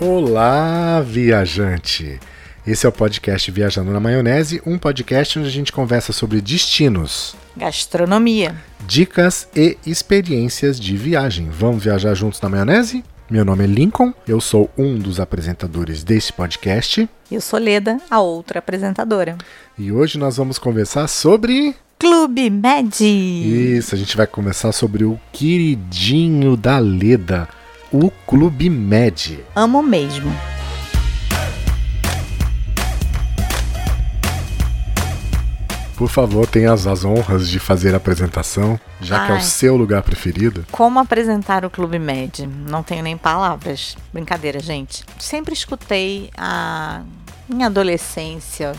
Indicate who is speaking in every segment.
Speaker 1: Olá, viajante! Esse é o podcast Viajando na Maionese, um podcast onde a gente conversa sobre destinos,
Speaker 2: Gastronomia.
Speaker 1: dicas e experiências de viagem. Vamos viajar juntos na maionese? Meu nome é Lincoln, eu sou um dos apresentadores desse podcast
Speaker 2: E eu sou Leda, a outra apresentadora.
Speaker 1: e hoje nós vamos conversar sobre.
Speaker 2: Clube Med.
Speaker 1: Isso, a gente vai conversar sobre o queridinho da Leda, o Clube Med.
Speaker 2: Amo mesmo.
Speaker 1: Por favor, tenha as, as honras de fazer a apresentação, já que é o
Speaker 2: Ai.
Speaker 1: seu lugar preferido.
Speaker 2: Como apresentar o Clube Med? Não tenho nem palavras. Brincadeira, gente. Sempre escutei a minha adolescência,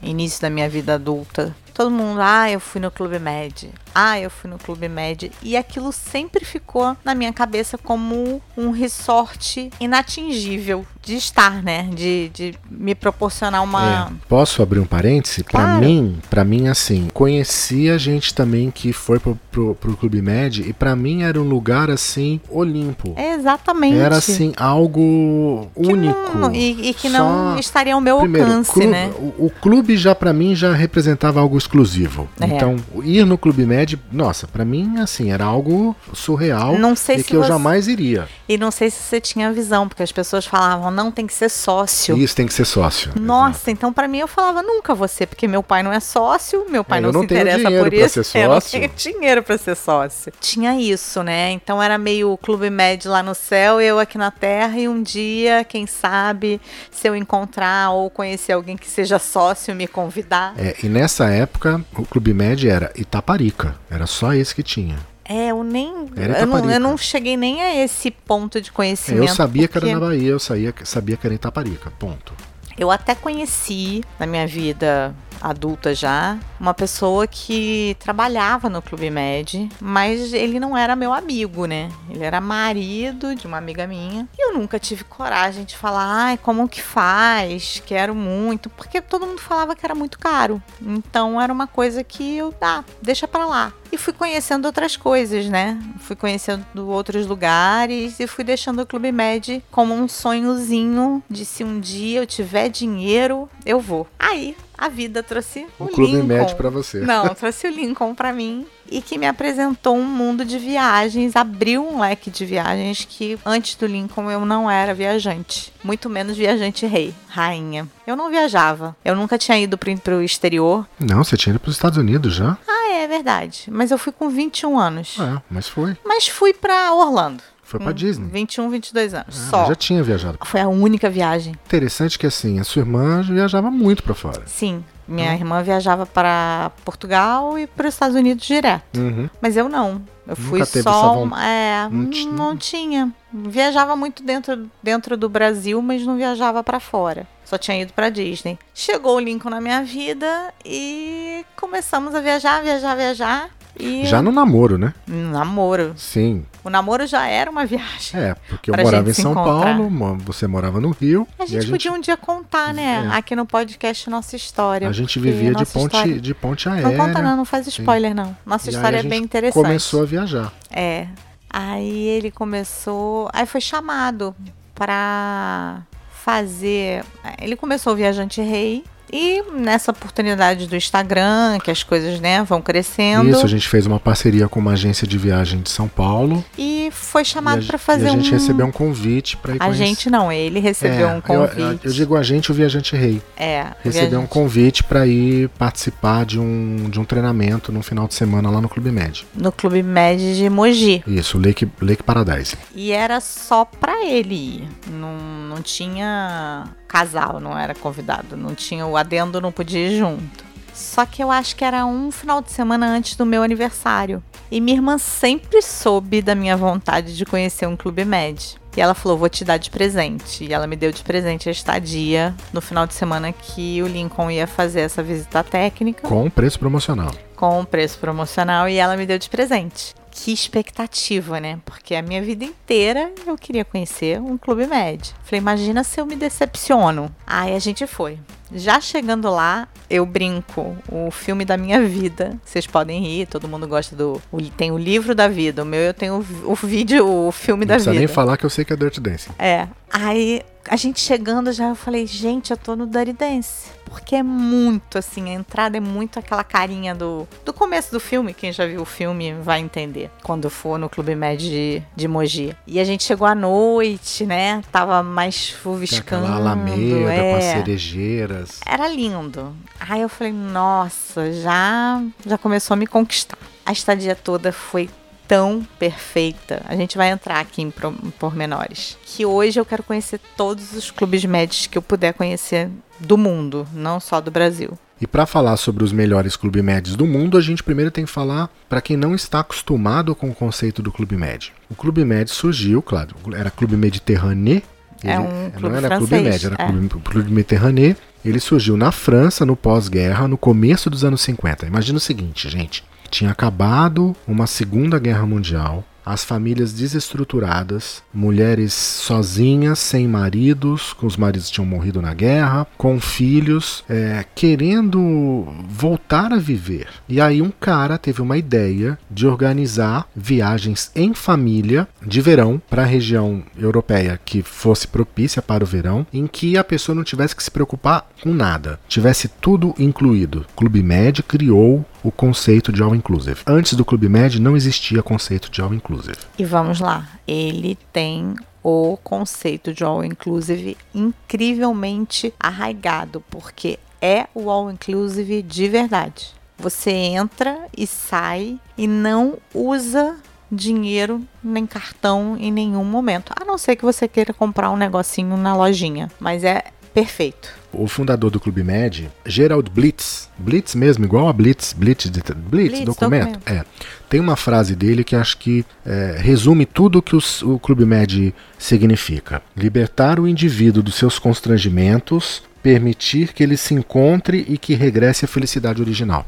Speaker 2: início da minha vida adulta. Todo mundo, ah, eu fui no Clube Med. Ah, eu fui no Clube Med. E aquilo sempre ficou na minha cabeça como um resort inatingível de estar, né? De, de me proporcionar uma.
Speaker 1: É, posso abrir um parêntese? Pra
Speaker 2: Claro.
Speaker 1: mim, para mim assim, conheci a gente também que foi pro, pro, pro Clube Med e pra mim era um lugar assim olimpo.
Speaker 2: É exatamente.
Speaker 1: Era assim algo
Speaker 2: Que
Speaker 1: único.
Speaker 2: não- e, e que
Speaker 1: Só-
Speaker 2: não estaria ao meu
Speaker 1: Primeiro,
Speaker 2: alcance,
Speaker 1: clu-
Speaker 2: né?
Speaker 1: o, o clube já pra mim já representava algo exclusivo.
Speaker 2: É.
Speaker 1: Então, ir no Clube Med, nossa, pra mim assim, era algo surreal
Speaker 2: Não sei
Speaker 1: e
Speaker 2: se
Speaker 1: que eu
Speaker 2: você-
Speaker 1: jamais iria.
Speaker 2: E não sei se você tinha visão, porque as pessoas falavam, não tem que ser sócio.
Speaker 1: Isso tem que ser sócio.
Speaker 2: Nossa, então pra mim eu falava nunca você, porque meu pai não é sócio, meu pai
Speaker 1: É,
Speaker 2: não
Speaker 1: eu não
Speaker 2: se interessa por isso.
Speaker 1: ser
Speaker 2: Eu não
Speaker 1: sócio.
Speaker 2: tenho dinheiro pra ser sócio. Tinha isso, né? Então era meio Clube Med lá no céu, eu aqui na terra, e um dia, quem sabe, se eu encontrar ou conhecer alguém que seja sócio, me convidar.
Speaker 1: É, e nessa época, o Clube Med era Itaparica. Era só esse que tinha.
Speaker 2: É, eu nem. Eu não, eu não cheguei nem a esse ponto de conhecimento.
Speaker 1: eu sabia que
Speaker 2: porque-
Speaker 1: era na Bahia, eu sabia, sabia que era em Itaparica. Ponto.
Speaker 2: Eu até conheci na minha vida adulta já uma pessoa que trabalhava no Clube Med, mas ele não era meu amigo, né? Ele era marido de uma amiga minha. E eu nunca tive coragem de falar, ai, como que faz? Quero muito, porque todo mundo falava que era muito caro. Então era uma coisa que eu, ah, deixa pra lá. E fui conhecendo outras coisas, né? Fui conhecendo outros lugares e fui deixando o Clube Med como um sonhozinho de se um dia eu tiver dinheiro, eu vou. Aí a vida trouxe o,
Speaker 1: O Clube
Speaker 2: Lincoln.
Speaker 1: Med pra você.
Speaker 2: Não, trouxe o Lincoln pra mim e que me apresentou um mundo de viagens, abriu um leque de viagens que antes do Lincoln eu não era viajante, muito menos viajante rei, rainha. Eu não viajava. Eu nunca tinha ido pro, pro exterior.
Speaker 1: Não, você tinha ido pros Estados Unidos já?
Speaker 2: Ah, é verdade. Mas eu fui com 21 anos.
Speaker 1: É, mas foi.
Speaker 2: Mas fui pra Orlando.
Speaker 1: Foi pra Disney.
Speaker 2: 21, 22 anos.
Speaker 1: Ah,
Speaker 2: só.
Speaker 1: Já tinha viajado.
Speaker 2: Foi a única viagem.
Speaker 1: Interessante que assim, a sua irmã viajava muito pra fora.
Speaker 2: Sim. Minha irmã viajava para Portugal e para os Estados Unidos direto.
Speaker 1: Uhum.
Speaker 2: Mas eu não. Eu
Speaker 1: Nunca
Speaker 2: fui só. É,
Speaker 1: Não
Speaker 2: não,
Speaker 1: ti-
Speaker 2: tinha. Viajava muito dentro, dentro do Brasil, mas não viajava para fora. Só tinha ido para Disney. Chegou o Lincoln na minha vida e começamos a viajar, viajar, viajar. E
Speaker 1: Já no namoro, né?
Speaker 2: namoro.
Speaker 1: Sim.
Speaker 2: O namoro já era uma viagem.
Speaker 1: É, porque eu morava em
Speaker 2: gente
Speaker 1: São
Speaker 2: encontrar.
Speaker 1: Paulo, você morava no Rio.
Speaker 2: A
Speaker 1: e
Speaker 2: gente, podia um dia contar, né?
Speaker 1: É.
Speaker 2: Aqui no podcast nossa história.
Speaker 1: A gente vivia de ponte,
Speaker 2: história-
Speaker 1: de ponte aérea.
Speaker 2: Não conta não, não faz spoiler não. Nossa
Speaker 1: E
Speaker 2: história
Speaker 1: a
Speaker 2: é bem
Speaker 1: gente
Speaker 2: interessante.
Speaker 1: Começou a viajar.
Speaker 2: É. Aí ele começou. Aí foi chamado pra fazer. Ele começou o Viajante Rei. E nessa oportunidade do Instagram, que as coisas né, vão crescendo.
Speaker 1: Isso, a gente fez uma parceria com uma agência de viagem de São Paulo.
Speaker 2: E foi chamado
Speaker 1: a,
Speaker 2: pra fazer
Speaker 1: e a
Speaker 2: um.
Speaker 1: gente recebeu um convite para ir
Speaker 2: A
Speaker 1: conhecer.
Speaker 2: gente não, ele recebeu
Speaker 1: É,
Speaker 2: um convite.
Speaker 1: Eu, eu digo a gente, o Viajante Rei.
Speaker 2: É,
Speaker 1: Recebeu um
Speaker 2: viajante.
Speaker 1: convite para ir participar de um, de um treinamento no final de semana lá no Clube Med.
Speaker 2: no Clube Med de Mogi.
Speaker 1: Isso, Lake, Lake Paradise.
Speaker 2: E era só pra ele ir. Não, não tinha casal, não era convidado. Não tinha o adendo, não podia ir junto. Só que eu acho que era um final de semana antes do meu aniversário. E minha irmã sempre soube da minha vontade de conhecer um clube med. E ela falou: vou te dar de presente. E ela me deu de presente a estadia no final de semana que o Lincoln ia fazer essa visita técnica
Speaker 1: Com preço promocional.
Speaker 2: com preço promocional e ela me deu de presente. Que expectativa, né? Porque a minha vida inteira eu queria conhecer um clube med. Falei, imagina se eu me decepciono. Aí a gente foi. Já chegando lá, eu brinco. O filme da minha vida. Vocês podem rir, todo mundo gosta do. Tem o livro da vida. O meu eu tenho o, vídeo, o filme
Speaker 1: Não
Speaker 2: da
Speaker 1: precisa
Speaker 2: vida.
Speaker 1: nem falar que eu sei que é Dirty Dancing.
Speaker 2: É. Aí a gente chegando já, eu falei, gente, eu tô no Dirty Dance. Porque é muito assim, a entrada é muito aquela carinha do, do começo do filme. Quem já viu o filme vai entender quando for no Clube Med de, de Mogi. E a gente chegou à noite, né? Tava mais chuviscando.
Speaker 1: Aquela alameda é. com as cerejeiras.
Speaker 2: Era lindo. Aí eu falei, nossa, já, já começou a me conquistar. A estadia toda foi tão perfeita. A gente vai entrar aqui em pormenores. Que hoje eu quero conhecer todos os clubes médios que eu puder conhecer do mundo, não só do Brasil.
Speaker 1: E para falar sobre os melhores clubes médios do mundo, a gente primeiro tem que falar para quem não está acostumado com o conceito do clube médio. O clube médio surgiu, claro, era clube mediterrâneo.
Speaker 2: É um clube
Speaker 1: não era
Speaker 2: francês,
Speaker 1: clube médio, era é. clube, clube mediterrâneo. Ele surgiu na França no pós-guerra, no começo dos anos 50. Imagina o seguinte, gente. Tinha acabado uma Segunda Guerra Mundial, as famílias desestruturadas, mulheres sozinhas, sem maridos, com os maridos tinham morrido na guerra, com filhos, é, querendo voltar a viver. E aí um cara teve uma ideia de organizar viagens em família de verão para a região europeia que fosse propícia para o verão, em que a pessoa não tivesse que se preocupar com nada, tivesse tudo incluído. O Clube Med criou o conceito de all inclusive. Antes do Clube Med não existia conceito de all inclusive.
Speaker 2: E vamos lá, ele tem o conceito de all inclusive incrivelmente arraigado, porque é o all inclusive de verdade. Você entra e sai e não usa dinheiro nem cartão em nenhum momento, a não ser que você queira comprar um negocinho na lojinha, mas é perfeito
Speaker 1: o fundador do Clube Med, Gerald Blitz, Blitz mesmo, igual a Blitz, Blitz, de, Blitz, Blitz documento, documento, é. Tem uma frase dele que acho que é, resume tudo o que os, o Clube Med significa: libertar o indivíduo dos seus constrangimentos, permitir que ele se encontre e que regresse à felicidade original.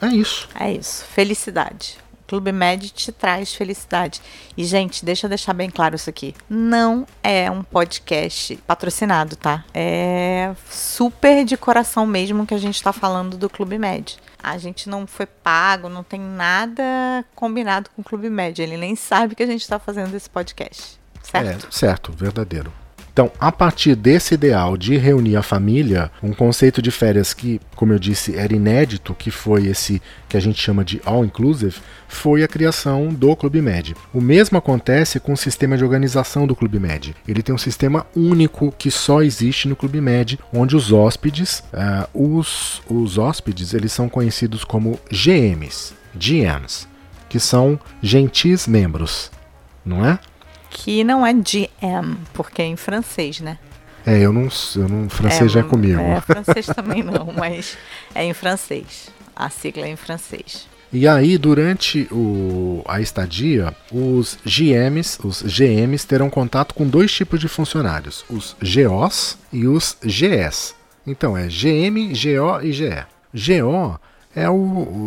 Speaker 1: É isso.
Speaker 2: É isso, felicidade. Clube Med te traz felicidade. E, gente, deixa eu deixar bem claro isso aqui. Não é um podcast patrocinado, tá? É super de coração mesmo que a gente está falando do Clube Med. A gente não foi pago, não tem nada combinado com o Clube Med. Ele nem sabe que a gente está fazendo esse podcast. Certo?
Speaker 1: É, certo, verdadeiro. Então, a partir desse ideal de reunir a família, um conceito de férias que, como eu disse, era inédito, que foi esse que a gente chama de all inclusive, foi a criação do Clube Med. O mesmo acontece com o sistema de organização do Clube Med. Ele tem um sistema único que só existe no Clube Med, onde os hóspedes, uh, os, os hóspedes, eles são conhecidos como GMs, GMs, que são gentis membros, não é?
Speaker 2: Que não é GM, porque é em francês, né?
Speaker 1: É, eu não, eu não francês é, já é comigo.
Speaker 2: É, francês também não, mas é em francês. A sigla é em francês.
Speaker 1: E aí, durante o, a estadia, os GMs, os GMs terão contato com dois tipos de funcionários, os GOs e os GS. Então é GM, GO e GE. GO é o,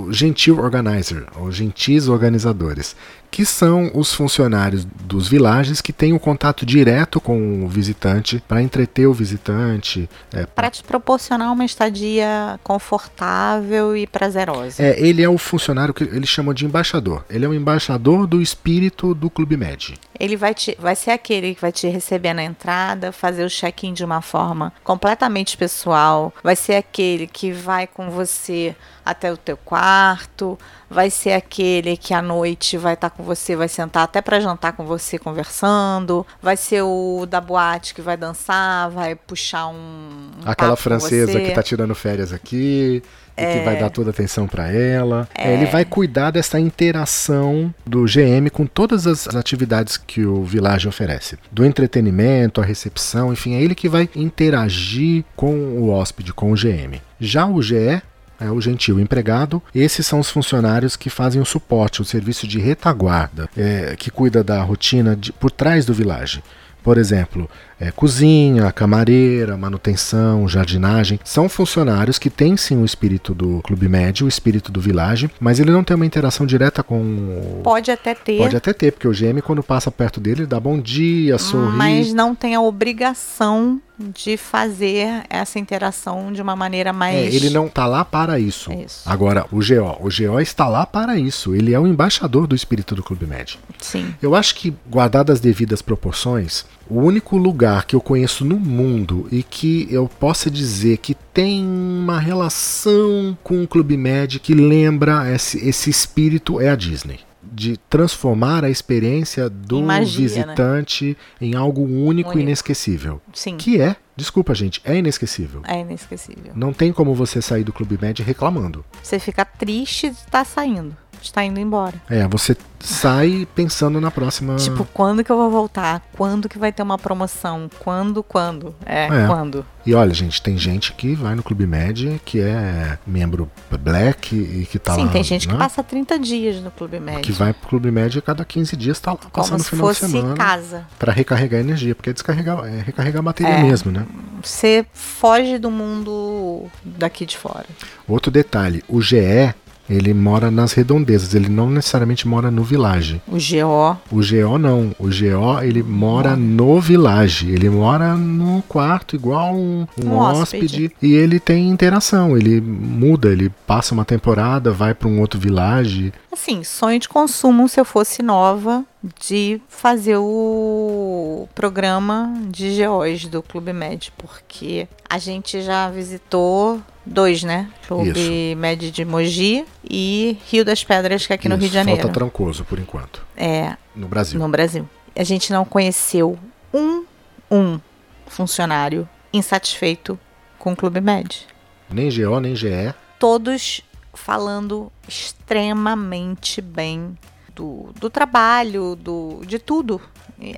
Speaker 1: o Gentil Organizer, ou Gentis Organizadores, que são os funcionários dos vilages que têm o um contato direto com o visitante para entreter o visitante.
Speaker 2: É, para te proporcionar uma estadia confortável e prazerosa.
Speaker 1: É, ele é o funcionário que eles chamam de embaixador. Ele é o embaixador do espírito do Clube Med.
Speaker 2: Ele vai, te, vai ser aquele que vai te receber na entrada, fazer o check-in de uma forma completamente pessoal, vai ser aquele que vai com você até o teu quarto, vai ser aquele que à noite vai estar tá com você, vai sentar até para jantar com você conversando, vai ser o da boate que vai dançar, vai puxar um, um
Speaker 1: aquela francesa que tá tirando férias aqui. É, que vai dar toda a atenção para ela. É. Ele vai cuidar dessa interação do GM com todas as atividades que o Village oferece. Do entretenimento, a recepção, enfim, é ele que vai interagir com o hóspede, com o GM. Já o GE é o gentil empregado. Esses são os funcionários que fazem o suporte, o serviço de retaguarda, é, que cuida da rotina de, por trás do vilage. Por exemplo, é, cozinha, camareira, manutenção, jardinagem, são funcionários que têm sim o espírito do Clube Médio, o espírito do Village, mas ele não tem uma interação direta com.
Speaker 2: Pode até ter.
Speaker 1: Pode até ter, porque o GM, quando passa perto dele, dá bom dia, sorri.
Speaker 2: Mas não tem a obrigação de fazer essa interação de uma maneira mais. É,
Speaker 1: ele não está lá para isso.
Speaker 2: É isso.
Speaker 1: Agora, o GO. O GO está lá para isso. Ele é o embaixador do espírito do Clube Med.
Speaker 2: Sim.
Speaker 1: Eu acho que, guardadas as devidas proporções, O único lugar que eu conheço no mundo e que eu possa dizer que tem uma relação com o Clube Med que lembra esse, esse espírito é a Disney de transformar a experiência do
Speaker 2: magia,
Speaker 1: visitante né? em algo único, único, e inesquecível.
Speaker 2: Sim.
Speaker 1: Que é, desculpa gente, é inesquecível.
Speaker 2: É inesquecível.
Speaker 1: Não tem como você sair do Clube Med reclamando.
Speaker 2: Você fica triste de estar tá saindo está indo embora.
Speaker 1: É, você sai pensando na próxima.
Speaker 2: Tipo, quando que eu vou voltar? Quando que vai ter uma promoção? Quando, quando? É, é. quando?
Speaker 1: E olha, gente, tem gente que vai no Clube Med que é membro Black e que tá
Speaker 2: Sim,
Speaker 1: lá.
Speaker 2: Sim, tem gente
Speaker 1: né?
Speaker 2: que passa 30 dias no Clube Med.
Speaker 1: Que vai pro Clube Med e cada 15 dias tá lá
Speaker 2: Como
Speaker 1: passando
Speaker 2: se
Speaker 1: final
Speaker 2: fosse
Speaker 1: de semana.
Speaker 2: casa.
Speaker 1: Pra recarregar energia, porque é descarregar, é recarregar a bateria é, mesmo, né?
Speaker 2: Você foge do mundo daqui de fora.
Speaker 1: Outro detalhe, o GE ele mora nas redondezas, ele não necessariamente mora no village.
Speaker 2: O GO.
Speaker 1: O GO não. O GO ele mora no village. Ele mora no quarto igual um, um, um hóspede. hóspede. E ele tem interação. Ele muda, ele passa uma temporada, vai para um outro village.
Speaker 2: Assim, sonho de consumo se eu fosse nova de fazer o programa de GOs do Clube Med, porque a gente já visitou dois, né? Clube Isso. Med de Mogi e Rio das Pedras, que é aqui Isso, no Rio de Janeiro.
Speaker 1: Falta Trancoso, por enquanto.
Speaker 2: É.
Speaker 1: No Brasil.
Speaker 2: No Brasil. A gente não conheceu um, um funcionário insatisfeito com o Clube Med.
Speaker 1: Nem GO, nem GE.
Speaker 2: Todos falando extremamente bem do, do trabalho, do, de tudo.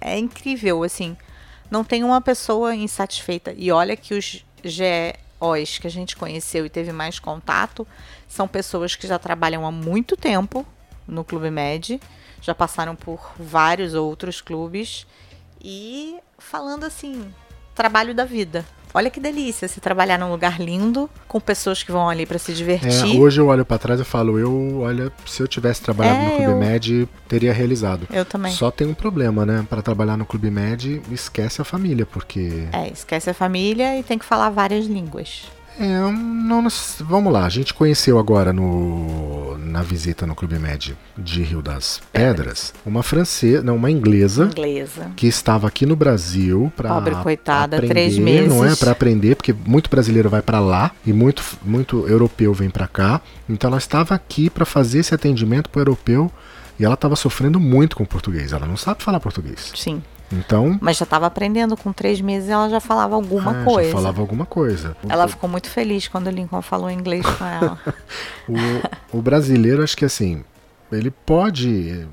Speaker 2: É incrível, assim. Não tem uma pessoa insatisfeita. E olha que os GEOs que a gente conheceu e teve mais contato são pessoas que já trabalham há muito tempo no Clube Med, já passaram por vários outros clubes e falando assim, trabalho da vida. Olha que delícia se trabalhar num lugar lindo, com pessoas que vão ali para se divertir.
Speaker 1: É, hoje eu olho para trás e falo, eu, olha, se eu tivesse trabalhado é, no Clube eu... Med, teria realizado.
Speaker 2: Eu também.
Speaker 1: Só tem um problema, né? Para trabalhar no Clube Med, esquece a família, porque
Speaker 2: É, esquece a família e tem que falar várias línguas.
Speaker 1: É, não, vamos lá, a gente conheceu agora no, na visita no Clube Med de Rio das Pedras uma francesa, não, uma inglesa,
Speaker 2: inglesa.
Speaker 1: que estava aqui no Brasil para
Speaker 2: Pobre coitada,
Speaker 1: aprender,
Speaker 2: três meses.
Speaker 1: não é para aprender, porque muito brasileiro vai para lá e muito muito europeu vem para cá. Então ela estava aqui para fazer esse atendimento para o europeu e ela estava sofrendo muito com o português. Ela não sabe falar português.
Speaker 2: Sim.
Speaker 1: Então.
Speaker 2: Mas já estava aprendendo, com três meses ela já falava alguma
Speaker 1: é,
Speaker 2: coisa.
Speaker 1: Já falava alguma coisa.
Speaker 2: Ela ficou muito feliz quando o Lincoln falou inglês com ela.
Speaker 1: o, o, brasileiro, acho que assim, ele pode.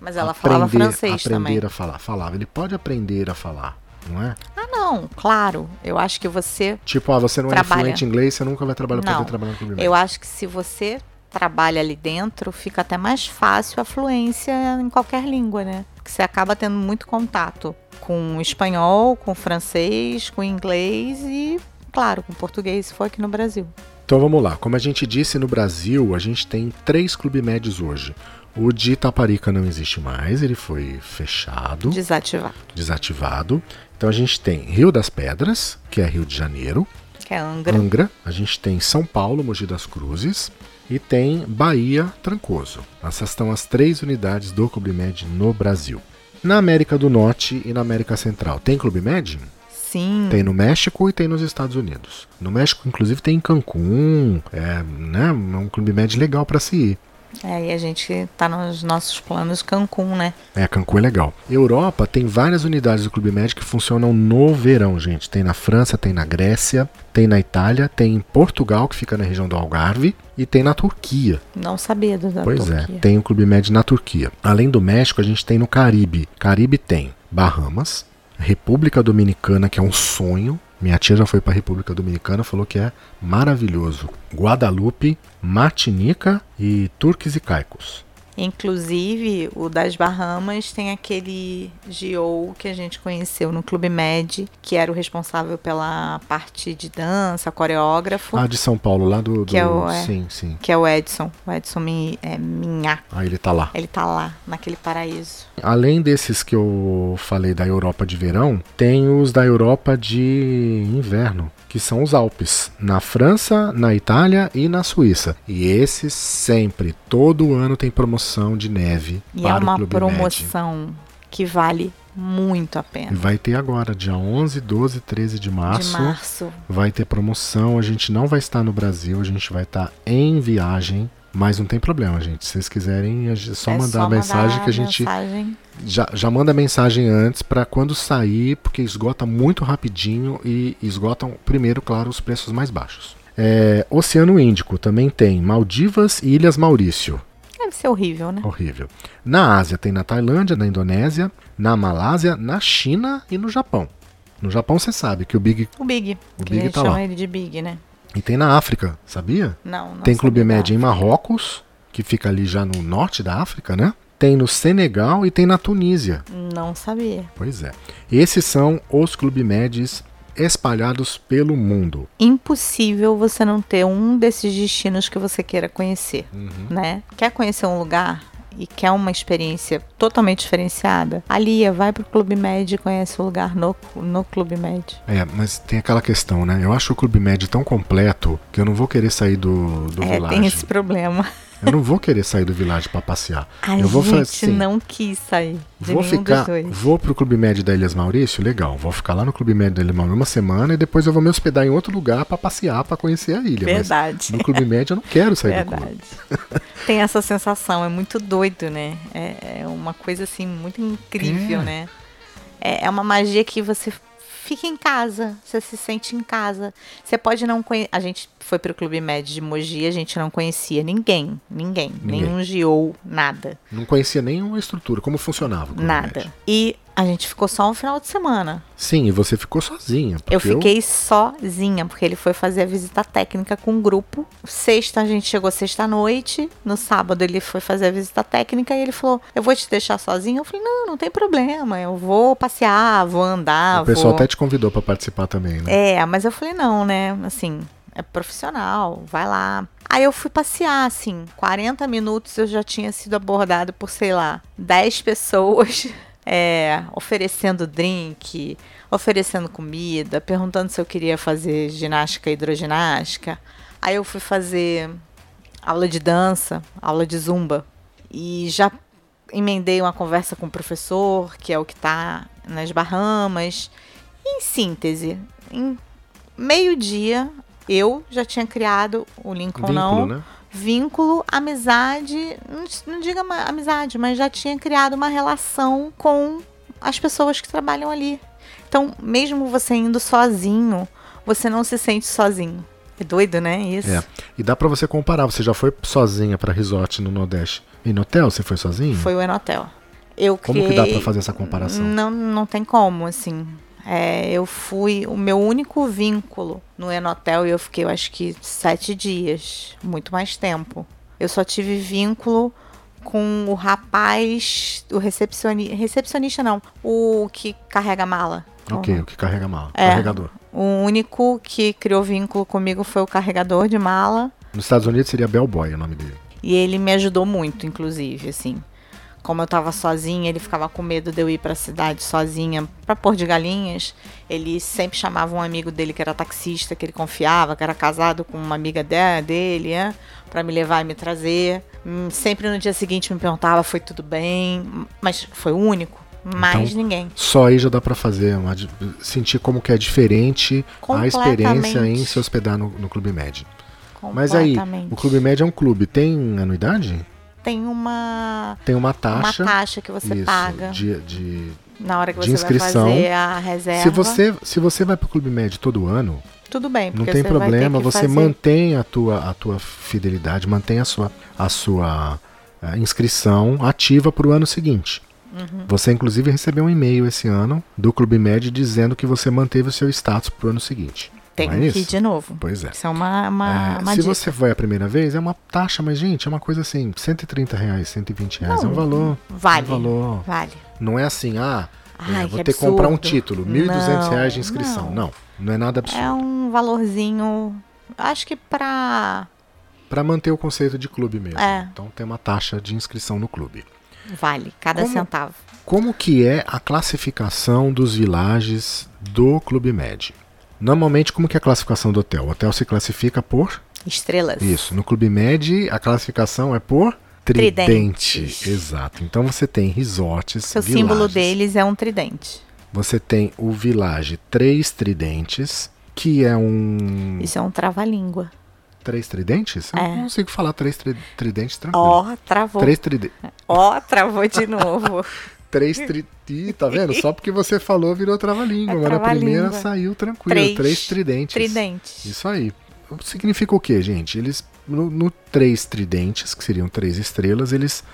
Speaker 2: Mas ela aprender, falava francês
Speaker 1: aprender
Speaker 2: também.
Speaker 1: a falar. Falava, ele pode aprender a falar. Não é?
Speaker 2: Ah, não, claro. Eu acho que você.
Speaker 1: Tipo, ah, você não trabalha... é fluente em inglês, você nunca vai trabalhar,
Speaker 2: não,
Speaker 1: poder trabalhar no
Speaker 2: Eu acho que se você trabalha ali dentro, fica até mais fácil a fluência em qualquer língua, né? Porque você acaba tendo muito contato com espanhol, com francês, com inglês e, claro, com português, se for aqui no Brasil.
Speaker 1: Então vamos lá. Como a gente disse, no Brasil a gente tem três clubes médios hoje. O de Itaparica não existe mais, ele foi fechado.
Speaker 2: Desativado.
Speaker 1: Desativado. Então a gente tem Rio das Pedras, que é Rio de Janeiro.
Speaker 2: Que é Angra.
Speaker 1: Angra. A gente tem São Paulo, Mogi das Cruzes e tem Bahia Trancoso. Essas são as três unidades do Clube Med no Brasil. Na América do Norte e na América Central, tem Clube Med?
Speaker 2: Sim.
Speaker 1: Tem no México e tem nos Estados Unidos. No México, inclusive, tem em Cancún. É, né, é um Clube Med legal para se ir.
Speaker 2: É, e a gente tá nos nossos planos Cancún, né?
Speaker 1: É, Cancún é legal. Europa tem várias unidades do Clube Med que funcionam no verão, gente. Tem na França, tem na Grécia, tem na Itália, tem em Portugal, que fica na região do Algarve, e tem na Turquia.
Speaker 2: Não sabia da
Speaker 1: pois
Speaker 2: Turquia.
Speaker 1: Pois é, tem o Clube Med na Turquia. Além do México, a gente tem no Caribe. Caribe tem Bahamas, República Dominicana, que é um sonho, minha tia já foi para a República Dominicana, falou que é maravilhoso. Guadalupe, Martinica e Turques e Caicos.
Speaker 2: Inclusive, o das Bahamas tem aquele Gio que a gente conheceu no Clube Med, que era o responsável pela parte de dança, coreógrafo.
Speaker 1: Ah, de São Paulo, lá do. do...
Speaker 2: Que é o, é,
Speaker 1: sim, sim.
Speaker 2: Que é o Edson. O Edson Mi, é, Minha.
Speaker 1: Ah, ele tá lá.
Speaker 2: Ele tá lá, naquele paraíso.
Speaker 1: Além desses que eu falei da Europa de verão, tem os da Europa de inverno que são os Alpes, na França, na Itália e na Suíça. E esses sempre, todo ano tem promoção de neve
Speaker 2: e
Speaker 1: para
Speaker 2: é uma
Speaker 1: o Clube
Speaker 2: promoção
Speaker 1: Med.
Speaker 2: que vale muito a pena.
Speaker 1: vai ter agora, dia 11, 12, 13 de março.
Speaker 2: De março.
Speaker 1: Vai ter promoção. A gente não vai estar no Brasil, a gente vai estar em viagem. Mas não tem problema, gente. Se vocês quiserem, é só
Speaker 2: É
Speaker 1: mandar a mensagem que a gente
Speaker 2: mensagem.
Speaker 1: já, já manda a mensagem antes para quando sair, porque esgota muito rapidinho e esgotam primeiro, claro, os preços mais baixos. É, Oceano Índico também tem Maldivas e Ilhas Maurício.
Speaker 2: Deve ser horrível, né?
Speaker 1: Horrível. Na Ásia tem na Tailândia, na Indonésia, na Malásia, na China e no Japão. No Japão você sabe que o Big.
Speaker 2: O Big.
Speaker 1: O Big tá
Speaker 2: chama
Speaker 1: lá.
Speaker 2: ele de Big, né?
Speaker 1: E tem na África, sabia?
Speaker 2: Não, não
Speaker 1: Tem Clube. Med em Marrocos, que fica ali já no norte da África, né? Tem no Senegal e tem na Tunísia.
Speaker 2: Não sabia.
Speaker 1: Pois é. Esses são os Clube Meds espalhados pelo mundo.
Speaker 2: Impossível você não ter um desses destinos que você queira conhecer, né? Quer conhecer um lugar e quer uma experiência totalmente diferenciada? Alia, vai pro Clube Med e conhece o lugar no, no Clube Med.
Speaker 1: É, mas tem aquela questão, né? Eu acho o Clube Med tão completo que eu não vou querer sair do, do
Speaker 2: É,
Speaker 1: Village.
Speaker 2: tem esse problema.
Speaker 1: Eu não vou querer sair do Village pra passear.
Speaker 2: A
Speaker 1: eu vou
Speaker 2: gente
Speaker 1: fazer assim,
Speaker 2: não quis sair
Speaker 1: Vou ficar, vou pro Clube Med da Ilhas Maurício, legal. Vou ficar lá no Clube Med da Ilhas Maurício uma semana e depois eu vou me hospedar em outro lugar pra passear, pra conhecer a ilha. Mas
Speaker 2: Verdade.
Speaker 1: no Clube Med eu não quero sair do clube.
Speaker 2: Verdade. Tem essa sensação, é muito doido, né? É, é uma coisa assim muito incrível,
Speaker 1: É.
Speaker 2: né? É, é uma magia que você fica em casa, você se sente em casa. Você pode não conhecer. A gente foi pro Clube Med de Mogi, a gente não conhecia ninguém, ninguém,
Speaker 1: Ninguém.
Speaker 2: nenhum GO, nada,
Speaker 1: Não conhecia nenhuma estrutura, como funcionava
Speaker 2: nada.
Speaker 1: Med.
Speaker 2: E a gente ficou só um final de semana.
Speaker 1: Sim, e você ficou sozinha.
Speaker 2: Eu fiquei sozinha, porque ele foi fazer a visita técnica com um grupo. Sexta, a gente chegou sexta-noite. No sábado, ele foi fazer a visita técnica e ele falou: Eu vou te deixar sozinha. Eu falei: Não, não tem problema. Eu vou passear, vou andar.
Speaker 1: O pessoal
Speaker 2: vou...
Speaker 1: até te convidou pra participar também, né?
Speaker 2: É, mas eu falei: Não, né? Assim, é profissional, vai lá. Aí eu fui passear, assim, 40 minutos eu já tinha sido abordada por, sei lá, 10 pessoas. é, oferecendo drink, oferecendo comida, perguntando se eu queria fazer ginástica e hidroginástica. Aí eu fui fazer aula de dança, aula de zumba. E já emendei uma conversa com o professor, que é o que está nas Bahamas. Em síntese, em meio-dia, eu já tinha criado o Lincoln
Speaker 1: Vínculo,
Speaker 2: não
Speaker 1: né?
Speaker 2: Vínculo, amizade, não, não diga amizade, mas já tinha criado uma relação com as pessoas que trabalham ali. Então, mesmo você indo sozinho, você não se sente sozinho. É doido, né? Isso.
Speaker 1: É. E dá pra você comparar. Você já foi sozinha pra resort no Nordeste? E no hotel você foi sozinha?
Speaker 2: Foi o Enotel. Eu
Speaker 1: Como
Speaker 2: criei...
Speaker 1: que dá pra fazer essa comparação?
Speaker 2: Não, não tem como, assim. É, eu fui o meu único vínculo no Enotel e eu fiquei, eu acho que sete dias, muito mais tempo. Eu só tive vínculo com o rapaz, o recepcionista, recepcionista não, o que carrega mala.
Speaker 1: Ok, o que carrega mala.
Speaker 2: É.
Speaker 1: Carregador.
Speaker 2: O único que criou vínculo comigo foi o carregador de mala.
Speaker 1: Nos Estados Unidos seria Bellboy o nome dele.
Speaker 2: E ele me ajudou muito, inclusive, assim. Como eu tava sozinha, ele ficava com medo de eu ir pra cidade sozinha pra pôr de galinhas. Ele sempre chamava um amigo dele que era taxista, que ele confiava, que era casado com uma amiga de- dele, né? Pra me levar e me trazer. Hum, Sempre no dia seguinte me perguntava, foi tudo bem? Mas foi o único. Mais
Speaker 1: Então,
Speaker 2: ninguém.
Speaker 1: Só aí já dá pra fazer, uma, sentir como que é diferente a experiência em se hospedar no, no Clube Med. Mas aí, o Clube Med é um clube, tem anuidade?
Speaker 2: Tem uma,
Speaker 1: Tem uma taxa.
Speaker 2: uma taxa que você
Speaker 1: isso,
Speaker 2: paga
Speaker 1: De, de-
Speaker 2: na hora que
Speaker 1: de
Speaker 2: você
Speaker 1: inscrição.
Speaker 2: vai fazer a reserva.
Speaker 1: Se você se você vai pro Clube Med todo ano,
Speaker 2: Tudo bem,
Speaker 1: não tem problema, você
Speaker 2: fazer-
Speaker 1: mantém a tua, a tua fidelidade, mantém a sua, a sua eh, inscrição ativa para o ano seguinte.
Speaker 2: Uhum.
Speaker 1: Você, inclusive, recebeu um e-mail esse ano do Clube Med dizendo que você manteve o seu status para o ano seguinte.
Speaker 2: Tem
Speaker 1: Não é
Speaker 2: que
Speaker 1: isso?
Speaker 2: ir de novo.
Speaker 1: Pois é.
Speaker 2: Isso é uma, uma,
Speaker 1: É,
Speaker 2: uma
Speaker 1: se
Speaker 2: dica.
Speaker 1: você vai a primeira vez, é uma taxa, mas, gente, é uma coisa assim, 130 reais, 120 reais. é um
Speaker 2: Não,
Speaker 1: valor.
Speaker 2: Vale.
Speaker 1: É um valor.
Speaker 2: Vale.
Speaker 1: Não é assim, ah, é,
Speaker 2: Ai,
Speaker 1: vou
Speaker 2: que
Speaker 1: ter que comprar um título, 1.200 reais de
Speaker 2: Não,
Speaker 1: inscrição.
Speaker 2: não.
Speaker 1: Não, não é nada absurdo.
Speaker 2: É um valorzinho. Acho que pra.
Speaker 1: Para manter o conceito de clube mesmo.
Speaker 2: É.
Speaker 1: Então tem uma taxa de inscrição no clube.
Speaker 2: Vale, cada
Speaker 1: Como-
Speaker 2: centavo.
Speaker 1: Como que é a classificação dos villages do Clube Med? Normalmente, como que é a classificação do hotel? O hotel se classifica por
Speaker 2: Estrelas.
Speaker 1: isso. No Clube Med, a classificação é por Tridente.
Speaker 2: Tridentes.
Speaker 1: Exato. Então você tem resorts.
Speaker 2: O símbolo deles é um tridente.
Speaker 1: Você tem o Village Três Tridentes, que é um.
Speaker 2: Isso é um trava-língua.
Speaker 1: Três tridentes? Eu
Speaker 2: É.
Speaker 1: não consigo falar três tri- tridentes tranquilo.
Speaker 2: Ó, travou.
Speaker 1: Três tridentes.
Speaker 2: Ó, travou de novo.
Speaker 1: Três tri... Ih, tá vendo? Só porque você falou virou trava-língua.
Speaker 2: É
Speaker 1: mas na
Speaker 2: trava-língua.
Speaker 1: primeira saiu tranquilo.
Speaker 2: Três.
Speaker 1: Três tridentes.
Speaker 2: Tridente.
Speaker 1: Isso aí. Significa o quê, gente? Eles, no, no três tridentes, que seriam três estrelas, eles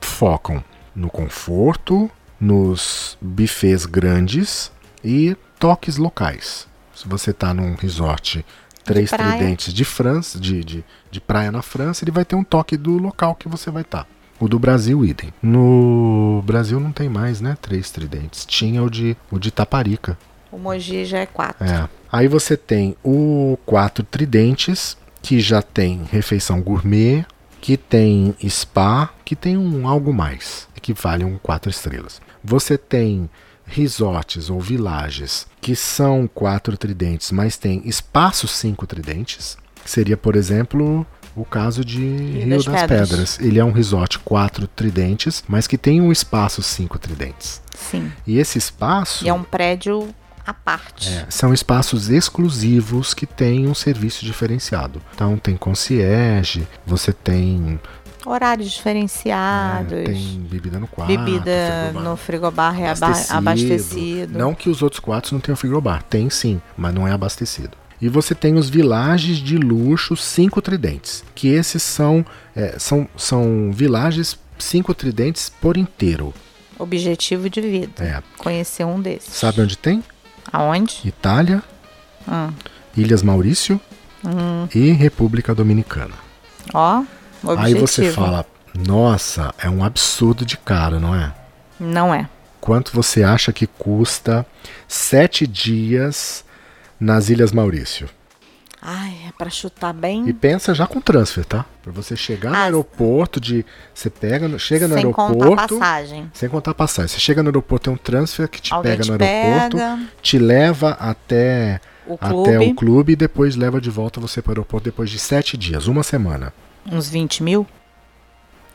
Speaker 1: focam no conforto, nos buffets grandes e toques locais. Se você tá num resort três
Speaker 2: praia.
Speaker 1: tridentes de França, de, de, de praia na França, ele vai ter um toque do local que você vai estar. O do Brasil, idem. No Brasil não tem mais, né? Três tridentes. Tinha o de, o de Taparica.
Speaker 2: O Mogi já é quatro.
Speaker 1: É. Aí você tem o quatro tridentes, que já tem refeição gourmet, que tem spa, que tem um algo mais, que vale um quatro estrelas. Você tem resorts ou villages que são quatro tridentes, mas tem espaços cinco tridentes. Seria, por exemplo, o caso de Rio,
Speaker 2: das
Speaker 1: das,
Speaker 2: Pedras.
Speaker 1: Pedras. Ele é um resort quatro tridentes, mas que tem um espaço cinco tridentes.
Speaker 2: Sim.
Speaker 1: E esse espaço
Speaker 2: E é um prédio à parte.
Speaker 1: é, são espaços exclusivos que têm um serviço diferenciado. Então tem concierge, você tem,
Speaker 2: Horários
Speaker 1: é,
Speaker 2: diferenciados.
Speaker 1: tem bebida no quarto,
Speaker 2: bebida
Speaker 1: frigobar
Speaker 2: no frigobar é aba- abastecido.
Speaker 1: Não que os outros quartos não tenham frigobar, tem sim, mas não é abastecido. E você tem os vilages de luxo cinco tridentes, que esses são é, são, são vilages cinco tridentes por inteiro.
Speaker 2: Objetivo de vida.
Speaker 1: É.
Speaker 2: Conhecer um desses.
Speaker 1: Sabe onde tem?
Speaker 2: Aonde?
Speaker 1: Itália,
Speaker 2: Hum.
Speaker 1: Ilhas Maurício e República Dominicana.
Speaker 2: Ó, objetivo.
Speaker 1: Aí você fala, nossa, é um absurdo de caro, não é?
Speaker 2: Não é.
Speaker 1: Quanto você acha que custa sete dias nas Ilhas Maurício?
Speaker 2: Ai, é pra chutar bem.
Speaker 1: E pensa já com transfer, tá? Pra você chegar no
Speaker 2: Ah,
Speaker 1: aeroporto de. Você pega, no- chega no
Speaker 2: sem
Speaker 1: aeroporto.
Speaker 2: contar a passagem.
Speaker 1: Sem contar a passagem. Você chega no aeroporto, tem um transfer que te
Speaker 2: Alguém
Speaker 1: pega no aeroporto,
Speaker 2: pega,
Speaker 1: te leva até,
Speaker 2: o
Speaker 1: até
Speaker 2: clube,
Speaker 1: o clube e depois leva de volta você para o aeroporto depois de sete dias, uma semana.
Speaker 2: uns 20 mil.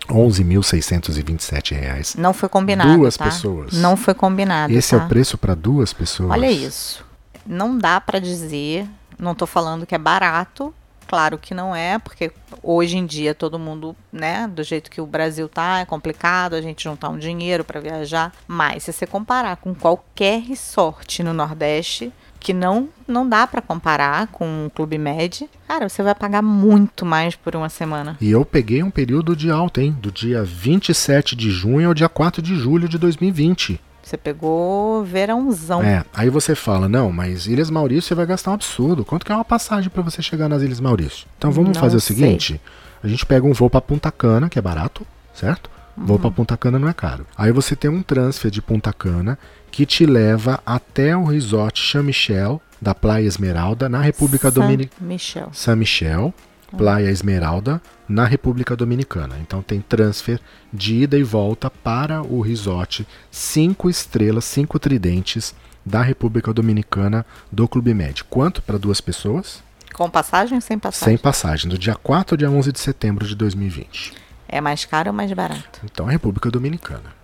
Speaker 1: 11.627 reais.
Speaker 2: Não foi combinado.
Speaker 1: Duas
Speaker 2: tá?
Speaker 1: pessoas.
Speaker 2: Não foi combinado.
Speaker 1: Esse é
Speaker 2: tá?
Speaker 1: o preço para duas pessoas?
Speaker 2: Olha isso. Não dá pra dizer, não tô falando que é barato. Claro que não é, porque hoje em dia todo mundo, né, do jeito que o Brasil tá, é complicado a gente juntar um dinheiro pra viajar. Mas se você comparar com qualquer resort no Nordeste, que não não dá pra comparar com o Clube Med, cara, você vai pagar muito mais por uma semana.
Speaker 1: E eu peguei um período de alta, hein? Do dia 27 de junho ao dia 4 de julho de 2020.
Speaker 2: Você pegou verãozão.
Speaker 1: É, aí você fala, não, mas Ilhas Maurício você vai gastar um absurdo. Quanto que é uma passagem para você chegar nas Ilhas Maurício? Então vamos
Speaker 2: Não
Speaker 1: fazer o seguinte: a gente pega um voo para Punta Cana, que é barato, certo? Voo
Speaker 2: Uhum.
Speaker 1: para Punta Cana não é caro. Aí você tem um transfer de Punta Cana que te leva até o resort San Michel da Praia Esmeralda na República Dominicana.
Speaker 2: Michel.
Speaker 1: San Michel, Praia Esmeralda, na República Dominicana. Então tem transfer de ida e volta para o resort cinco estrelas, cinco tridentes da República Dominicana do Clube Med. Quanto para duas pessoas?
Speaker 2: Com passagem ou sem passagem?
Speaker 1: Sem passagem, do dia 4 ao dia 11 de setembro de 2020.
Speaker 2: É mais caro ou mais barato?
Speaker 1: Então, República Dominicana.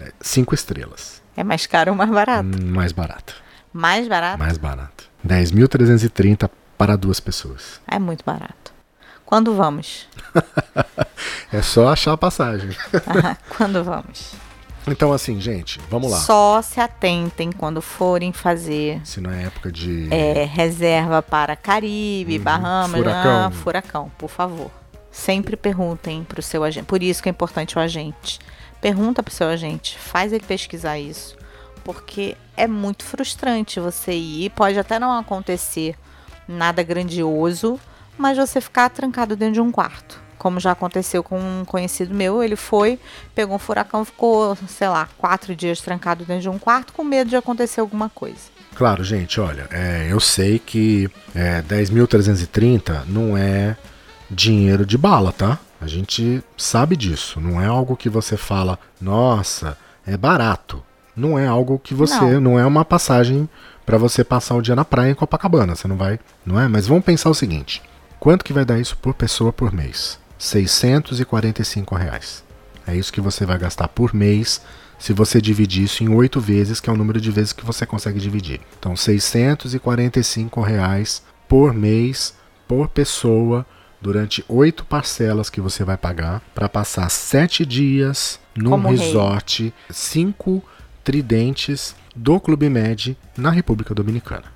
Speaker 1: É, cinco estrelas.
Speaker 2: É mais caro ou mais barato?
Speaker 1: Hum, Mais barato.
Speaker 2: Mais barato?
Speaker 1: Mais barato. 10.330 para duas pessoas.
Speaker 2: É muito barato. Quando vamos?
Speaker 1: É só achar a passagem.
Speaker 2: Quando vamos?
Speaker 1: Então, assim, gente, vamos lá.
Speaker 2: Só se atentem quando forem fazer
Speaker 1: Se não é época de.
Speaker 2: é, reserva para Caribe,
Speaker 1: Uhum.
Speaker 2: Bahamas,
Speaker 1: Furacão.
Speaker 2: ah, furacão, por favor. Sempre perguntem para o seu agente. Por isso que é importante o agente. Pergunta para o seu agente, faz ele pesquisar isso. Porque é muito frustrante você ir, pode até não acontecer nada grandioso, mas você ficar trancado dentro de um quarto. Como já aconteceu com um conhecido meu, ele foi, pegou um furacão, ficou, sei lá, quatro dias trancado dentro de um quarto com medo de acontecer alguma coisa.
Speaker 1: Claro, gente, olha, é, eu sei que é, 10.330 não é dinheiro de bala, tá? A gente sabe disso. Não é algo que você fala, nossa, é barato. Não é algo que você. Não,
Speaker 2: Não.
Speaker 1: é uma passagem para você passar o dia na praia em Copacabana. Você não vai. Não é? Mas vamos pensar o seguinte: quanto que vai dar isso por pessoa por mês? 645 reais. É isso que você vai gastar por mês se você dividir isso em oito vezes, que é o número de vezes que você consegue dividir. Então, 645 reais por mês, por pessoa, durante oito parcelas que você vai pagar para passar sete dias num
Speaker 2: Como rei.
Speaker 1: resort, cinco tridentes do Clube Med na República Dominicana.